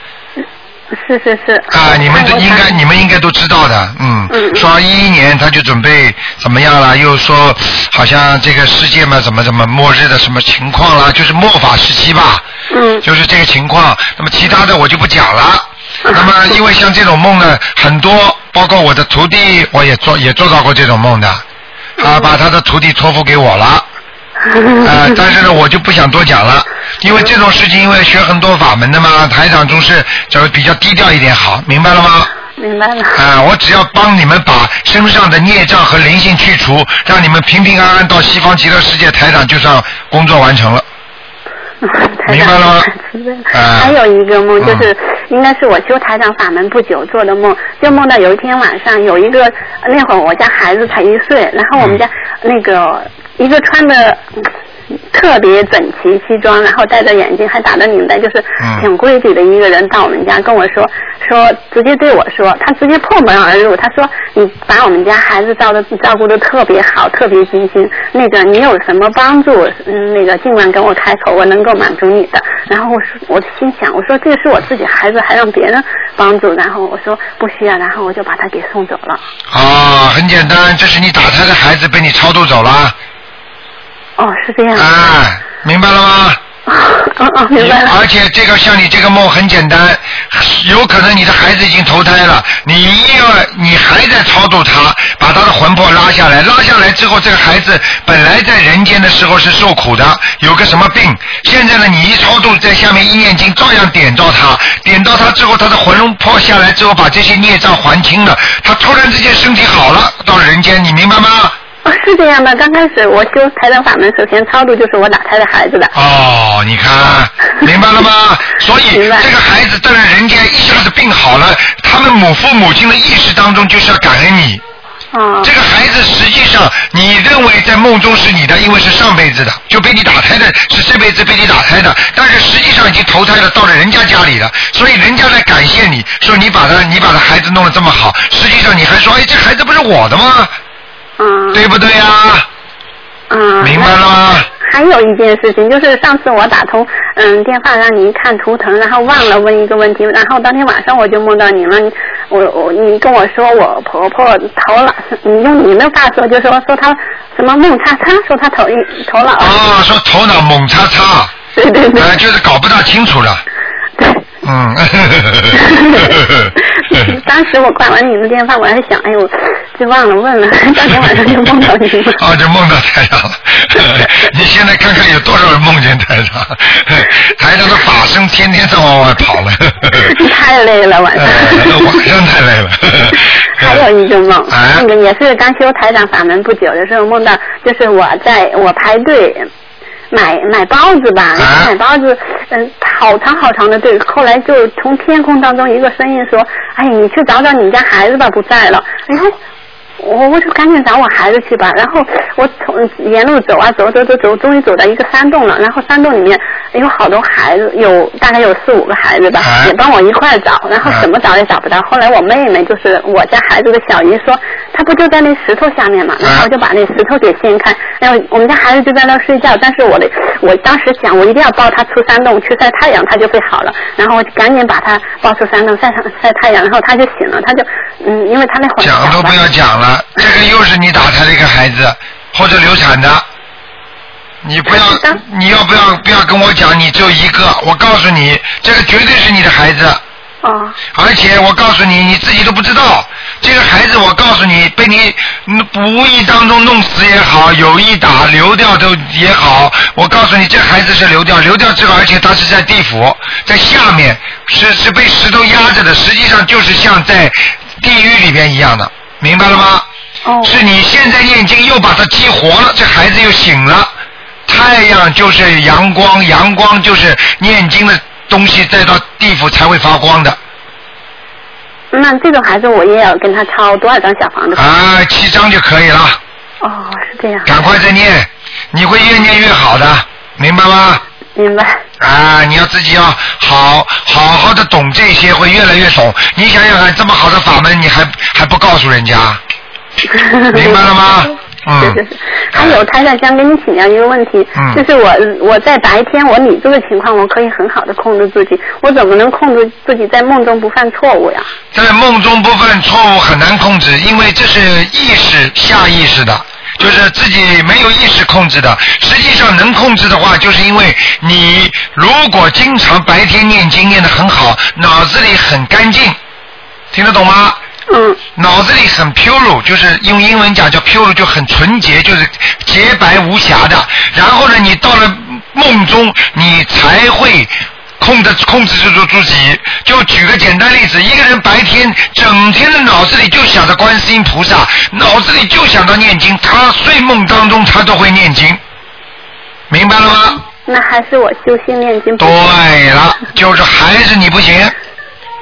是是是。啊，你们都应该，你们应该都知道的，嗯，说一一年他就准备怎么样了，又说好像这个世界嘛，怎么怎么末日的什么情况啦，就是末法时期吧，嗯，就是这个情况。那么其他的我就不讲了。那么因为像这种梦呢，很多，包括我的徒弟，我也做也做到过这种梦的，啊，把他的徒弟托付给我了。啊，但是呢，我就不想多讲了，因为这种事情，因为学很多法门的嘛，台长总是就比较低调一点好，明白了吗？明白了。啊，我只要帮你们把身上的孽障和灵性去除，让你们平平安安到西方极乐世界，台长就算工作完成了。明白了吗？啊还有一个梦，就是应该是我修台长法门不久做的梦，就梦到有一天晚上有一个那会儿我家孩子才一岁，然后我们家那个一个穿的。特别整齐西装，然后戴着眼镜，还打着领带，就是挺规矩的一个人到我们家跟我说，说直接对我说，他直接破门而入，他说你把我们家孩子照的照顾的特别好，特别精心，那个你有什么帮助，嗯，那个尽管跟我开口，我能够满足你的。然后我说，我心想，我说这是我自己孩子，还让别人帮助，然后我说不需要，然后我就把他给送走了。啊，很简单，这是你打胎的孩子被你超度走了。哦，是这样。啊，明白了吗？嗯 嗯，明白了。而且这个像你这个梦很简单，有可能你的孩子已经投胎了，你因为你还在超度他，把他的魂魄拉下来，拉下来之后，这个孩子本来在人间的时候是受苦的，有个什么病，现在呢你一超度，在下面一念经，照样点到他，点到他之后，他的魂魄下来之后，把这些孽障还清了，他突然之间身体好了，到了人间，你明白吗？哦，是这样的。刚开始我修台长法门，首先超度就是我打胎的孩子的。哦，你看，明白了吗？所以这个孩子到了人间，一下子病好了，他们母父母亲的意识当中就是要感恩你。哦。这个孩子实际上，你认为在梦中是你的，因为是上辈子的，就被你打胎的，是这辈子被你打胎的，但是实际上已经投胎了，到了人家家里了，所以人家来感谢你，说你把他，你把他孩子弄得这么好，实际上你还说，哎，这孩子不是我的吗？嗯。对不对呀？嗯。明白了吗？还有一件事情，就是上次我打通嗯电话让您看图腾，然后忘了问一个问题，然后当天晚上我就梦到您了，你我我你跟我说我婆婆头脑，你用你的话说就说说她什么梦叉叉，说她头一头脑。啊，说头脑猛叉叉。对对对。啊，就是搞不大清楚了。嗯。当时我挂完你的电话，我还想，哎呦，就忘了问了，当天晚上就梦到你了。啊，就梦到台长了。你现在看看有多少人梦见台长？台长的法身天天在往外跑了。太累了，晚上。晚上太累了。还有一个梦，那个也是刚修台长法门不久的时候梦到，就是我在我排队。买买包子吧，买包子，嗯，好长好长的队。后来就从天空当中一个声音说：“哎，你去找找你家孩子吧，不在了。”然后我我就赶紧找我孩子去吧。然后我从沿路走啊走走走走，终于走到一个山洞了。然后山洞里面有好多孩子，有大概有四五个孩子吧，也帮我一块儿找。然后怎么找也找不到。后来我妹妹就是我家孩子的小姨说，她不就在那石头下面嘛？然后我就把那石头给掀开，然后我们家孩子就在那睡觉。但是我的我当时想，我一定要抱他出山洞去晒太阳，他就会好了。然后我就赶紧把他抱出山洞晒上晒太阳，然后他就醒了，他就嗯，因为他那会儿讲都不要讲了，这个又是你打胎的一个孩子，或者流产的。你不要，你要不要不要跟我讲？你只有一个，我告诉你，这个绝对是你的孩子。哦。而且我告诉你，你自己都不知道，这个孩子，我告诉你，被你无意当中弄死也好，有意打流掉都也好，我告诉你，这孩子是流掉，流掉之后，而且他是在地府，在下面，是是被石头压着的，实际上就是像在地狱里边一样的，明白了吗？哦。是你现在念经又把它激活了，这孩子又醒了。太阳就是阳光，阳光就是念经的东西，带到地府才会发光的。那这种孩子我也要跟他抄多少张小房子？啊，七张就可以了。哦，是这样。赶快再念，你会越念越好的，明白吗？明白。啊，你要自己要好好好的懂这些，会越来越懂。你想想看，这么好的法门，你还诉人家，明白了吗？嗯。是是是。还有台长想跟你请教一个问题，嗯就是我我在白天我理智的情况，我可以很好的控制自己，我怎么能控制自己在梦中不犯错误呀？在梦中不犯错误很难控制，因为这是意识下意识的，就是自己没有意识控制的。实际上能控制的话，就是因为你如果经常白天念经念得很好，脑子里很干净，听得懂吗？嗯。脑子里很 pure，就是用英文讲叫 pure，就很纯洁，就是洁白无瑕的。然后呢，你到了梦中，你才会。控制控制住自己，就举个简单例子，一个人白天整天的脑子里就想着观世音菩萨，脑子里就想到念经，他睡梦当中他都会念经，明白了吗？那还是我修心念经。对了，就是还是你不行，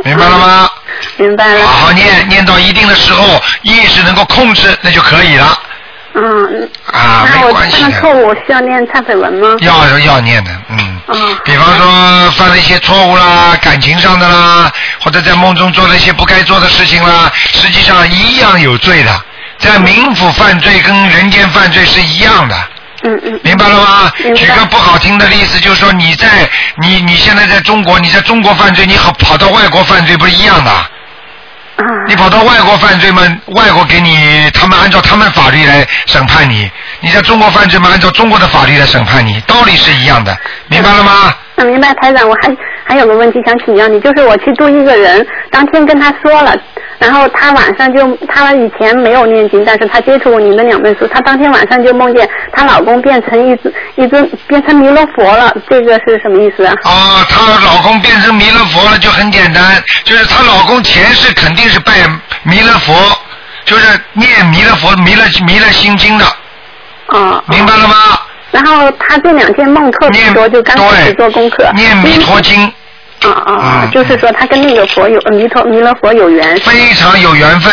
明白了吗？明白了。好好念，念到一定的时候，意识能够控制，那就可以了。嗯。啊，没关系。犯错误需要念忏悔文吗？要要念的，嗯。嗯。比方说犯了一些错误啦，感情上的啦，或者在梦中做了一些不该做的事情啦，实际上一样有罪的，在冥府犯罪跟人间犯罪是一样的。嗯嗯。明白了吗？举个不好听的例子，就是说你在你你现在在中国，你在中国犯罪，你好跑到外国犯罪不是一样的？你跑到外国犯罪嘛？外国给你，他们按照他们法律来审判你。你在中国犯罪嘛？按照中国的法律来审判你，道理是一样的，明白了吗？嗯，明白，台长，我还还有个问题想请教你，就是我去度一个人，当天跟他说了。然后他晚上就，他以前没有念经，但是他接触过您的两本书，他当天晚上就梦见她老公变成一只一只变成弥勒佛了，这个是什么意思啊？啊，她老公变成弥勒佛了，就很简单，就是她老公前世肯定是拜弥勒佛，就是念弥勒佛弥勒弥勒心经的。啊。明白了吗？然后她这两天梦特别多，就刚开始做功课。念弥陀经。啊啊啊！就是说他跟那个佛有弥陀弥勒佛有缘，非常有缘分。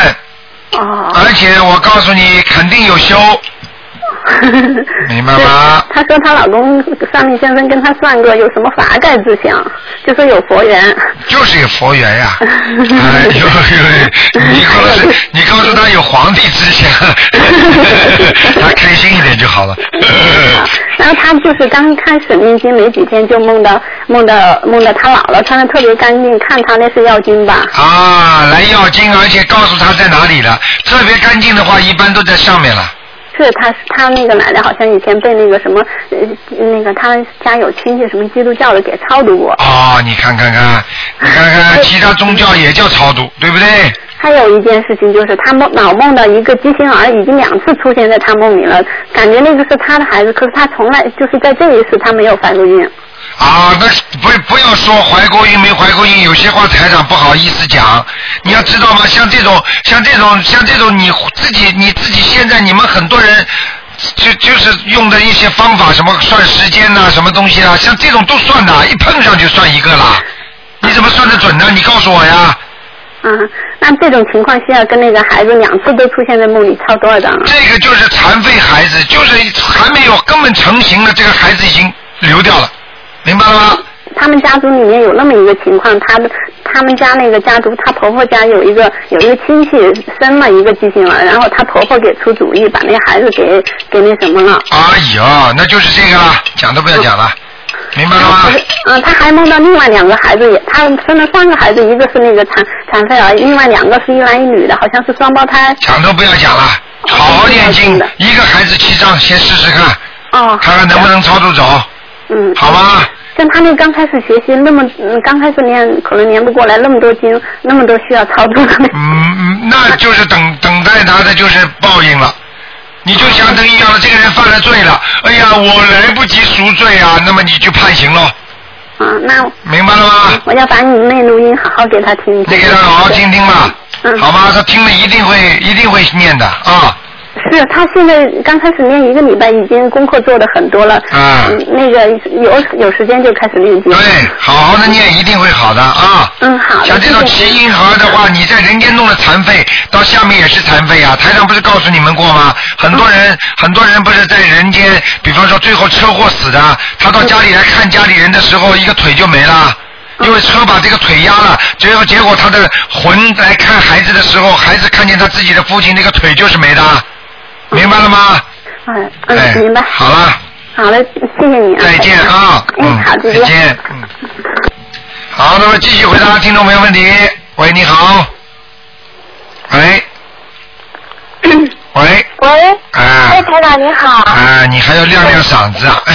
哦。而且我告诉你，肯定有修。明白吗？她说她老公算命先生跟她算过有什么法盖之相，就说有佛缘。就是有佛缘呀！哎呦呦，你告诉 你告诉他有皇帝之相，他开心一点就好了。然后他就是刚开始念经没几天，就梦到梦到梦到他姥姥穿的特别干净，看他那是药精吧？啊，来药精，而且告诉他在哪里了。特别干净的话，一般都在上面了。是他，他那个奶奶好像以前被那个什么，呃，那个他家有亲戚什么基督教的给超度过。哦，你看看看，你看看，其他宗教也叫超度，对不对？还有一件事情就是，他梦老梦到一个畸形儿，已经两次出现在他梦里了，感觉那个是他的孩子，可是他从来就是在这一次他没有犯过孕。啊，那不不要说怀过孕没怀过孕，有些话台长不好意思讲。你要知道吗？像这种像这种像这种，你自己你自己现在你们很多人就就是用的一些方法，什么算时间呐，什么东西啊，像这种都算的，一碰上就算一个啦。你怎么算得准呢？你告诉我呀。嗯，那这种情况需要跟那个孩子两次都出现在梦里超多少张？这个就是残废孩子，就是还没有根本成型的这个孩子已经流掉了。明白了吗？他们家族里面有那么一个情况，他的他们家那个家族，她婆婆家有一个有一个亲戚生了一个畸形儿，然后她婆婆给出主意，把那孩子给给那什么了。哎呀，那就是这个了，讲都不要讲了，明白了吗？嗯，他还梦到另外两个孩子，也他生了三个孩子，一个是那个残残废儿，另外两个是一男一女的，好像是双胞胎。讲都不要讲了，好好念经，一个孩子七张，先试试看，哦，看看能不能操作走。嗯，好吧。像他那刚开始学习那么，嗯，刚开始念可能念不过来那么多经，那么多需要操作的。嗯嗯，那就是等等待他的就是报应了。你就相当于讲了，这个人犯了罪了，哎呀，我来不及赎罪啊，那么你就判刑了。啊，那明白了吗？我要把你那录音好好给他听。你给他好好听听嘛，嗯，好吗？他听了一定会一定会念的啊。是他现在刚开始练一个礼拜，已经功课做的很多了。啊。那个有有时间就开始练经。对，好好的念一定会好的啊。嗯，好。像这种奇婴儿的话，你在人间弄了残废，到下面也是残废啊。台上不是告诉你们过吗？很多人很多人不是在人间，比方说最后车祸死的，他到家里来看家里人的时候，一个腿就没了，因为车把这个腿压了，最后结果他的魂来看孩子的时候，孩子看见他自己的父亲那个腿就是没的。明白了吗？嗯嗯，明白。好了。好了，谢谢你啊。再见啊。嗯，好，再见。嗯。好，那么继续回答听众朋友问题。喂，你好。喂。喂。喂。啊。哎，台长你好。啊，你还要亮亮嗓子啊。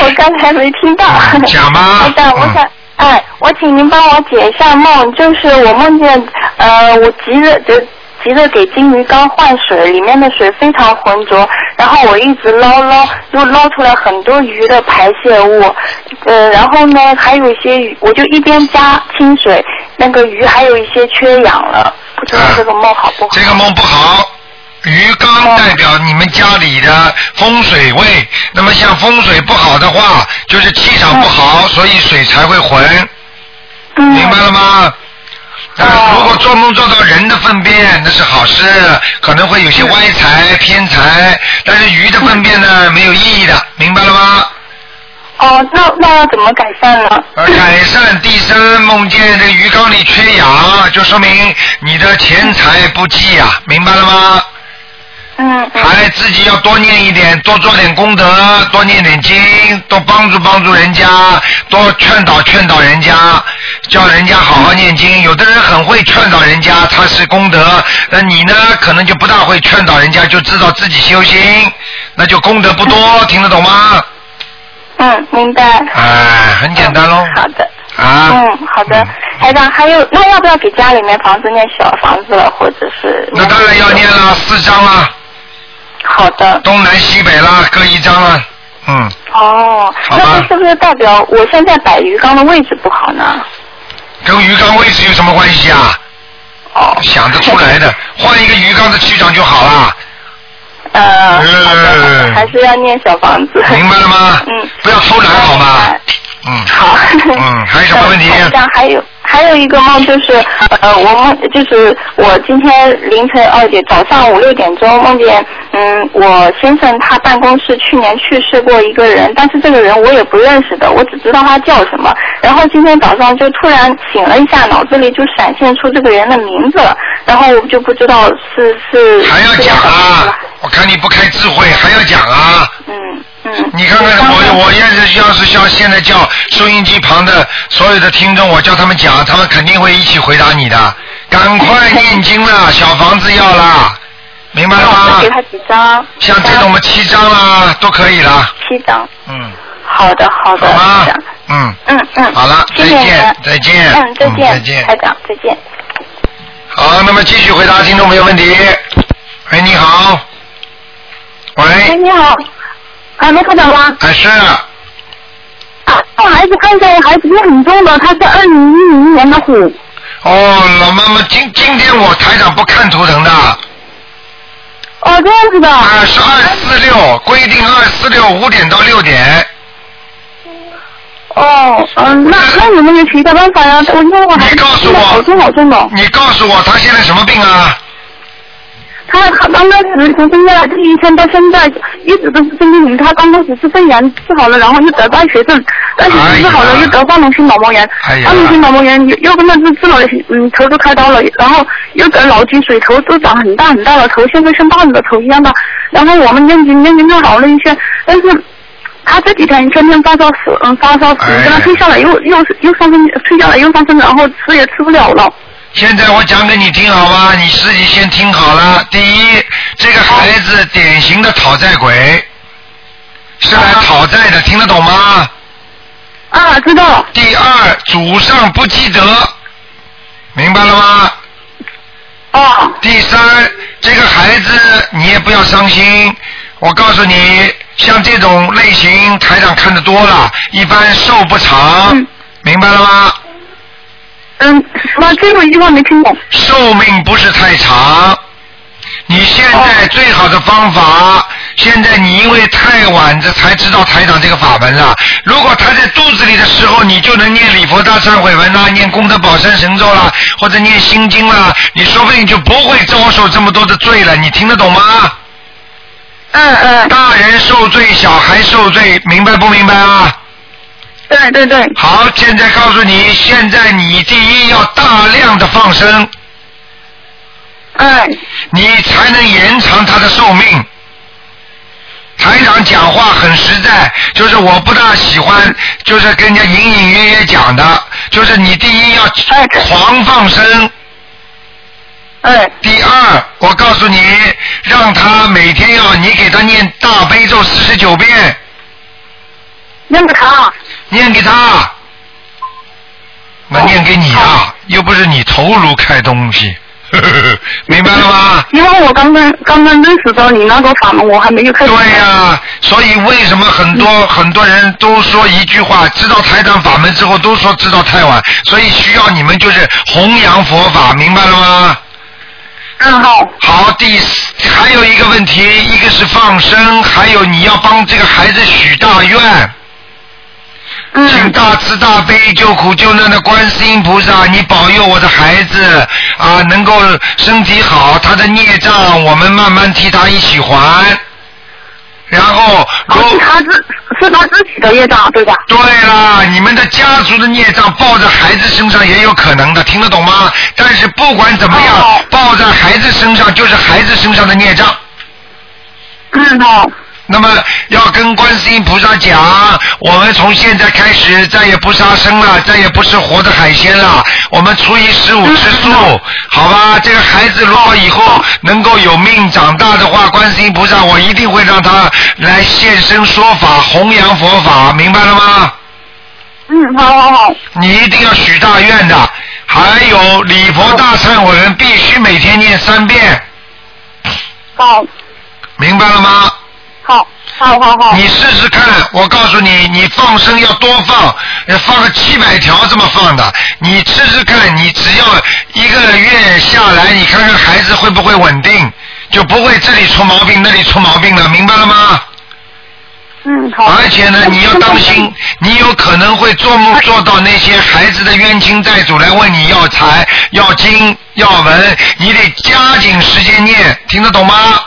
我刚才没听到。讲吧。台长，我想哎，我请您帮我解一下梦，就是我梦见呃，我急着就急着给金鱼缸换水，里面的水非常浑浊，然后我一直捞捞，又捞出来很多鱼的排泄物，呃，然后呢还有一些鱼，我就一边加清水，那个鱼还有一些缺氧了，不知道这个梦好不好？这个梦不好。鱼缸代表你们家里的风水位，那么像风水不好的话，就是气场不好，所以水才会浑。明白了吗？呃，如果做梦做到人的粪便，那是好事，可能会有些歪财偏财。但是鱼的粪便呢，没有意义的，明白了吗？哦，那那要怎么改善呢？呃，改善第三，梦见这鱼缸里缺氧，就说明你的钱财不济呀，明白了吗？嗯。还自己要多念一点，多做点功德，多念点经，多帮助帮助人家，多劝导劝导人家，叫人家好好念经。有的人很会劝导人家，他是功德，那你呢，可能就不大会劝导人家，就知道自己修心，那就功德不多，听得懂吗？嗯，明白。哎，很简单喽。好的。啊。嗯，好的。台长，还有那要不要给家里面房子念小房子了，或者是？那当然要念了，四张了。好的。东南西北啦，各一张啊。嗯。哦，那这是不是代表我现在摆鱼缸的位置不好呢？跟鱼缸位置有什么关系啊？哦。想得出来的，换一个鱼缸的气场就好了。呃，嗯。还是要念小房子。明白了吗？嗯。不要偷懒好吗？嗯。好。嗯，还有什么问题？台 长还有还有一个梦就是，呃，我梦就是我今天凌晨二点早上五六点钟梦见，嗯，我先生他办公室去年去世过一个人，但是这个人我也不认识的，我只知道他叫什么。然后今天早上就突然醒了一下，脑子里就闪现出这个人的名字了，然后我就不知道是是。还要讲啊！我看你不开智慧，还要讲啊！嗯嗯。你看看我，我要是要是像现在叫收音机旁的所有的听众，我叫他们讲，他们肯定会一起回答你的。赶快念经了，小房子要了，明白了吗？给他几张？像这种嘛，七张啦，都可以啦。七张。嗯。好的好的。嗯。嗯嗯。好了，再见，再见。嗯，再见，再见。台长，再见。好，那么继续回答听众朋友问题。喂，你好。喂。哎，你好，啊，没看到吗？哎，是。啊，我孩子看一下，我孩子病很重的，他是二零一零年的虎。哦，老妈妈，今今天我台长不看图腾的。哦，这样子的。啊，是二四六，规定二四六五点到六点。哦，嗯，那那有没有其他办法呀？我因为我好重好重的。你告诉我他现在什么病啊？他他刚开始从生下来第一天到现在一直都是生病病，他刚开始是肺炎治好了，然后又得败血症，败血症治好了又得化脓性脑膜炎，哎化脓性脑膜炎又又跟他治治了，嗯，头都开刀了，然后又得脑积水，头都长很大很大了，头现在像大人的头一样大，然后我们念经念经就好了一些，但是。他这几天天天发烧死，嗯，发烧死，跟他退下来又又又上升，退下来又上升，然后吃也吃不了了。现在我讲给你听好吗？你自己先听好了。第一，这个孩子典型的讨债鬼，是来讨债的，听得懂吗？啊，知道。第二，祖上不积德，明白了吗？啊。第三，这个孩子你也不要伤心，我告诉你，像这种类型，台长看的多了，一般寿不长，明白了吗？嗯，什么？最后一句话没听懂。寿命不是太长。你现在最好的方法，现在你因为太晚这才知道台长这个法门了。如果他在肚子里的时候，你就能念礼佛大忏悔文啦，念功德宝山神咒啦，或者念心经啦，你说不定就不会遭受这么多的罪了。你听得懂吗？嗯嗯。大人受罪，小孩受罪，明白不明白啊？对对对。好，现在告诉你，现在你第一要大量的放生。哎。你才能延长他的寿命。台长讲话很实在，就是我不大喜欢，就是跟人家隐隐约约讲的，就是你第一要狂放生。哎。第二，我告诉你，让他每天要你给他念大悲咒四十九遍。念给他。念给他。那念给你啊，又不是你头颅开东西，明白了吗？因为我刚刚刚刚认识到你那个法门，我还没有开始。对呀、所以为什么很多、很多人都说一句话，知道台长法门之后都说知道太晚，所以需要你们就是弘扬佛法，明白了吗？嗯，好。好，第四还有一个问题，一个是放生，还有你要帮这个孩子许大愿。嗯请大慈大悲救苦救难的观世音菩萨，你保佑我的孩子啊，能够身体好，他的孽障我们慢慢替他一起还。然后，他自是他自己的业障，对吧？对啦，你们的家族的孽障抱在孩子身上也有可能的，听得懂吗？但是不管怎么样，哦报在孩子身上就是孩子身上的孽障。嗯，好。那么要跟观世音菩萨讲，我们从现在开始再也不杀生了，再也不吃活的海鲜了，我们初一十五吃素，好吧？这个孩子如果以后能够有命长大的话，观世音菩萨我一定会让他来现身说法，弘扬佛法，明白了吗？嗯，好好好。你一定要许大愿的，还有礼佛大忏悔文必须每天念三遍，好，明白了吗？好，好好好。你试试看，我告诉你，你放生要多放，呃放个七百条这么放的。你试试看，你只要一个月下来，你看看孩子会不会稳定，就不会这里出毛病那里出毛病了，明白了吗？嗯，好。而且呢，你要当心，你有可能会做梦做到那些孩子的冤亲债主来问你要财、要经、要文，你得加紧时间念，听得懂吗？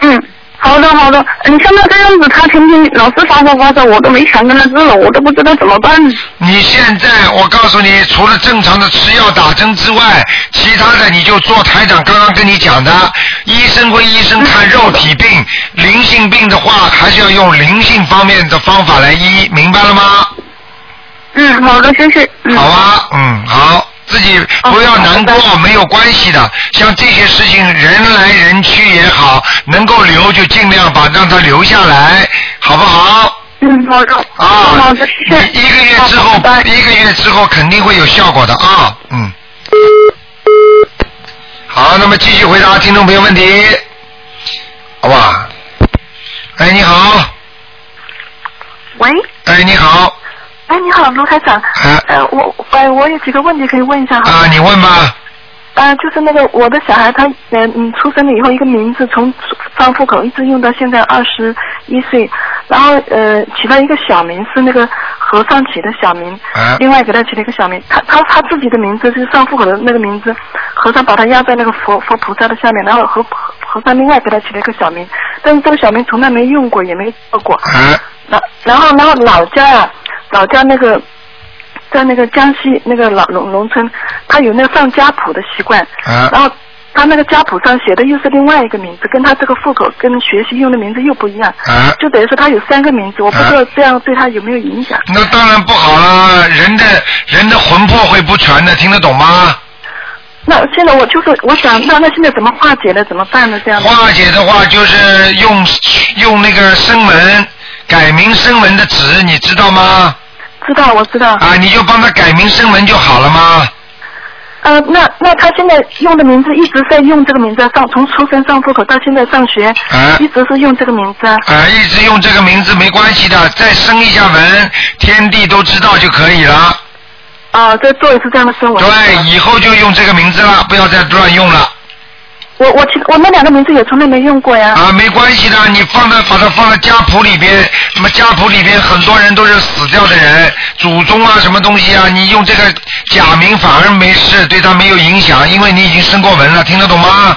嗯，好的好的。你像他这样子，他天天老是发烧发烧，我都没钱跟他治了，我都不知道怎么办。你现在，我告诉你，除了正常的吃药打针之外，其他的你就做台长刚刚跟你讲的，医生归医生看肉体病，灵性病的话，还是要用灵性方面的方法来医，明白了吗？嗯，好的，谢谢。嗯、好啊，嗯，好，自己不要难过，没有关系的。像这些事情，人来人去也好，能够留就尽量把让它留下来，好不好？嗯，好的。啊。一个月之后，一个月之后肯定会有效果的啊，嗯。好，那么继续回答听众朋友问题，好不好？哎，你好，喂，哎，你好，哎，你好，卢台长。呃，我哎，我有几个问题可以问一下哈。啊，你问吧。啊，就是那个我的小孩他，呃嗯出生了以后一个名字从上户口一直用到现在二十一岁，然后呃起了一个小名是那个和尚起的小名，啊另外给他起了一个小名，他他他自己的名字就是上户口的那个名字，和尚把他压在那个佛佛菩萨的下面，然后和和和尚另外给他起了一个小名，但是这个小名从来没用过，也没做过。啊然然后然后老家啊，老家那个在那个江西那个老农农村，他有那个上家谱的习惯，啊然后他那个家谱上写的又是另外一个名字，跟他这个户口跟学习用的名字又不一样，啊就等于说他有三个名字，我不知道这样对他有没有影响。那当然不好了，人的人的魂魄会不全的，听得懂吗？那现在我就是我想，那那现在怎么化解呢？怎么办呢？这样化解的话就是用用那个声纹改名声纹的纸，你知道吗？知道，我知道。啊，你就帮他改名声纹就好了吗？呃，那那他现在用的名字一直在用这个名字上，从出生上户口到现在上学，啊一直是用这个名字啊。啊，一直用这个名字没关系的，再生一下文，天地都知道就可以了。啊，再做一次这样的生活。对，以后就用这个名字了，不要再乱用了。我我其我那两个名字也从来没用过呀。啊，没关系的，你放在把它放在家谱里边，什么家谱里边很多人都是死掉的人，祖宗啊什么东西啊，你用这个假名反而没事，对他没有影响，因为你已经生过文了，听得懂吗？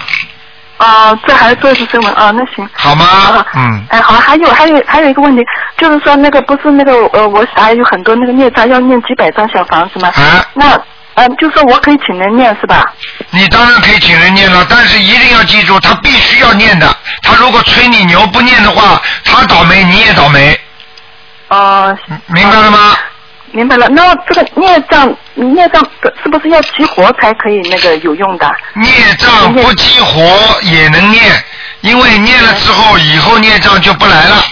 啊，这还做一次声纹啊，那行。好吗？嗯。哎，好，还有还有还有一个问题，就是说那个不是那个呃，我小孩有很多那个孽障，要念几百张小房子吗？啊。那呃，就说我可以请人念是吧？你当然可以请人念了，但是一定要记住，他必须要念的。他如果吹你牛不念的话，他倒霉你也倒霉。哦、明白了吗？明白了。那这个孽障孽障是不是要激活才可以那个有用的？孽障不激活也能念，因为念了之后，以后孽障就不来了。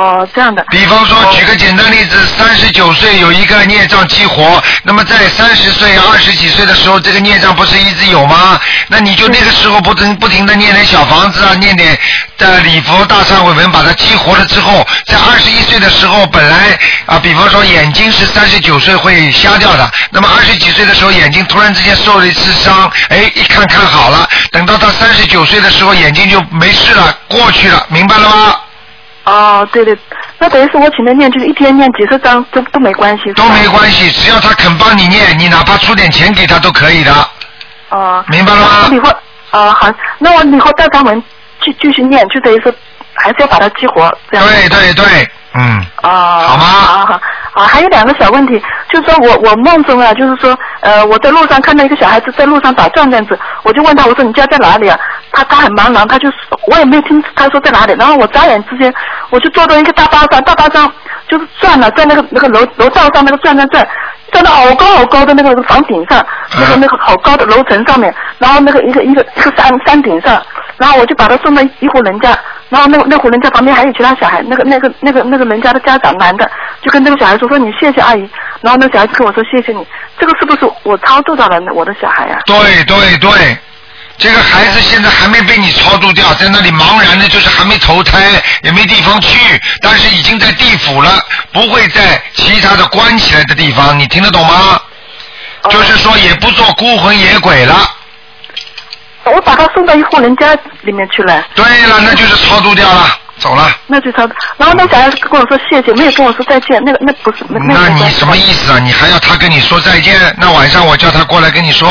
哦，这样的。比方说，举个简单例子，三十九岁有一个孽障激活，那么在三十岁、二十几岁的时候，这个孽障不是一直有吗？那你就那个时候不停不停的念点小房子啊，念点的礼佛大忏悔文，把它激活了之后，在二十一岁的时候，本来啊，比方说眼睛是三十九岁会瞎掉的，那么二十几岁的时候眼睛突然之间受了一次伤，哎，一看看好了，等到他三十九岁的时候眼睛就没事了，过去了，明白了吗？哦，对对，那等于是我请他念，就是一天念几十张都都没关系。都没关系，只要他肯帮你念，你哪怕出点钱给他都可以的。哦。明白了吗？以后啊好，那我以后带他们继继续念，就等于是还是要把它激活，这样。对对对，嗯。啊。好吗？好好啊，还有两个小问题，就是说我我梦中啊，就是说呃我在路上看到一个小孩子在路上打转这样子，我就问他我说你家在哪里啊？他他很茫然，他就我也没听他说在哪里，然后我眨眼之间我就坐到一个大巴上，大巴上就是转了，在那个那个楼楼道上那个转转转，转到好高好高的那个房顶上，那个那个好高的楼层上面，然后那个一个一个一个山山顶上，然后我就把他送到一户人家，然后那那户人家旁边还有其他小孩，那个那个那个那个人家的家长男的就跟那个小孩说说你谢谢阿姨，然后那小孩子跟我说谢谢你，这个是不是我超度到了我的小孩呀、对对对，这个孩子现在还没被你超度掉，在那里茫然的，就是还没投胎，也没地方去，但是已经在地府了，不会在其他的关起来的地方，你听得懂吗？就是说也不做孤魂野鬼了。我把他送到一户人家里面去了。对了，那就是超度掉了，走了。那就超度，然后那小孩跟我说谢谢，没有跟我说再见，那个那不是那那那你什么意思啊？你还要他跟你说再见？那晚上我叫他过来跟你说，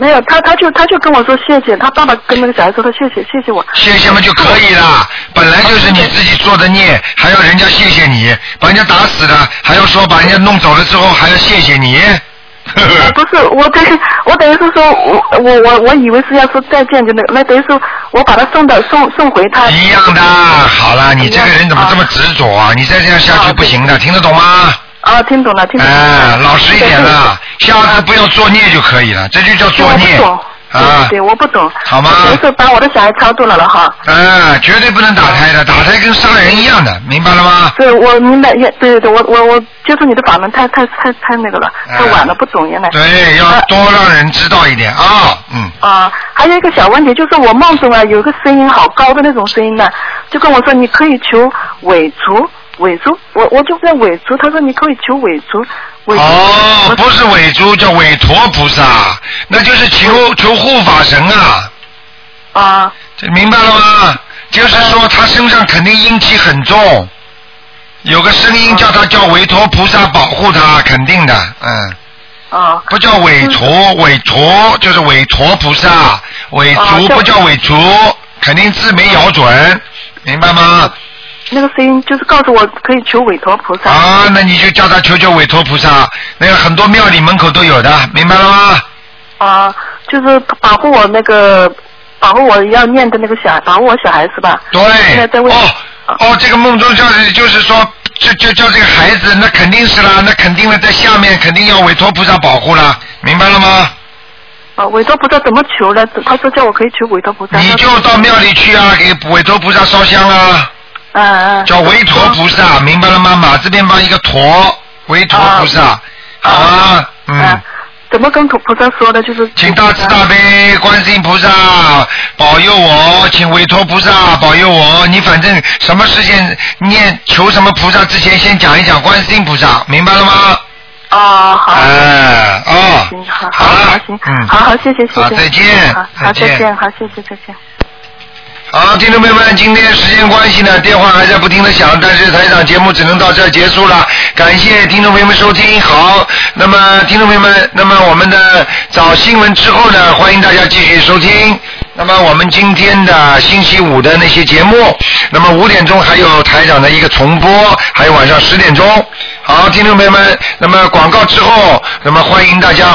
没有，他他就他就跟我说谢谢，他爸爸跟那个小孩说他谢谢谢谢我。谢谢嘛就可以了。本来就是你自己做的孽，还要人家谢谢你，把人家打死了，还要说把人家弄走了之后还要谢谢你。不是，我等于我等于是说我我我我以为是要说再见就那个，那等于说我把他送到送送回他。一样的，好了，你这个人怎么这么执着啊？你再这样下去不行的，听得懂吗？啊，听懂了，听懂了。哎，老实一点了，下次不要作孽就可以了，这就叫作孽我不懂。啊。对，我不懂。好吗？等于是把我的小孩超度了了哈。啊，绝对不能打胎的，打胎跟杀人一样的，明白了吗？对，我明白，也对对对，我我我接触你的法门太太太太那个了，太晚了，不懂原来。哎对，要多让人知道一点啊，嗯。啊，还有一个小问题，就是我梦中啊有个声音好高的那种声音呢，就跟我说你可以求尾除，尾除，我我就在尾除，他说你可以求尾除，尾。哦，不是尾珠，叫韦陀菩萨，那就是求求护法神啊。啊。这明白了吗？就是说他身上肯定阴气很重，有个声音叫他叫韦陀菩萨保护他，肯定的，嗯。啊。不叫韦陀，韦陀就是韦陀菩萨，韦啊叫竹不叫韦竹，肯定字没咬准，明白吗？那个声音就是告诉我可以求委托菩萨。啊，那你就叫他求求委托菩萨，那个很多庙里门口都有的，明白了吗？啊，就是保护我那个，保护我要念的那个小，保护我小孩是吧？对。现在在问。哦哦，这个梦中叫就是说，就就叫这个孩子，那肯定是啦，那肯定的，在下面肯定要委托菩萨保护啦，明白了吗？啊，委托菩萨怎么求呢？他说叫我可以求委托菩萨。你就到庙里去啊，给委托菩萨烧香啊。嗯嗯。叫韦陀菩萨，明白了吗？马字边旁一个陀，韦陀菩萨，好啊，嗯。怎么跟菩菩萨说的？就是请大慈大悲观世音菩萨保佑我，请委托菩萨保佑我。你反正什么事情念求什么菩萨之前，先讲一讲观世音菩萨，明白了吗？啊，好。哎，哦，行，好，好，好，行，嗯好好，谢谢，谢谢。好再见好，再见好再见，好，谢谢，再见。好，听众朋友们，今天时间关系呢，电话还在不停的响，但是台长节目只能到这儿结束了。感谢听众朋友们收听。好，那么听众朋友们，那么我们的早新闻之后呢，欢迎大家继续收听。那么我们今天的星期五的那些节目，那么五点钟还有台长的一个重播，还有晚上十点钟。好，听众朋友们，那么广告之后，那么欢迎大家。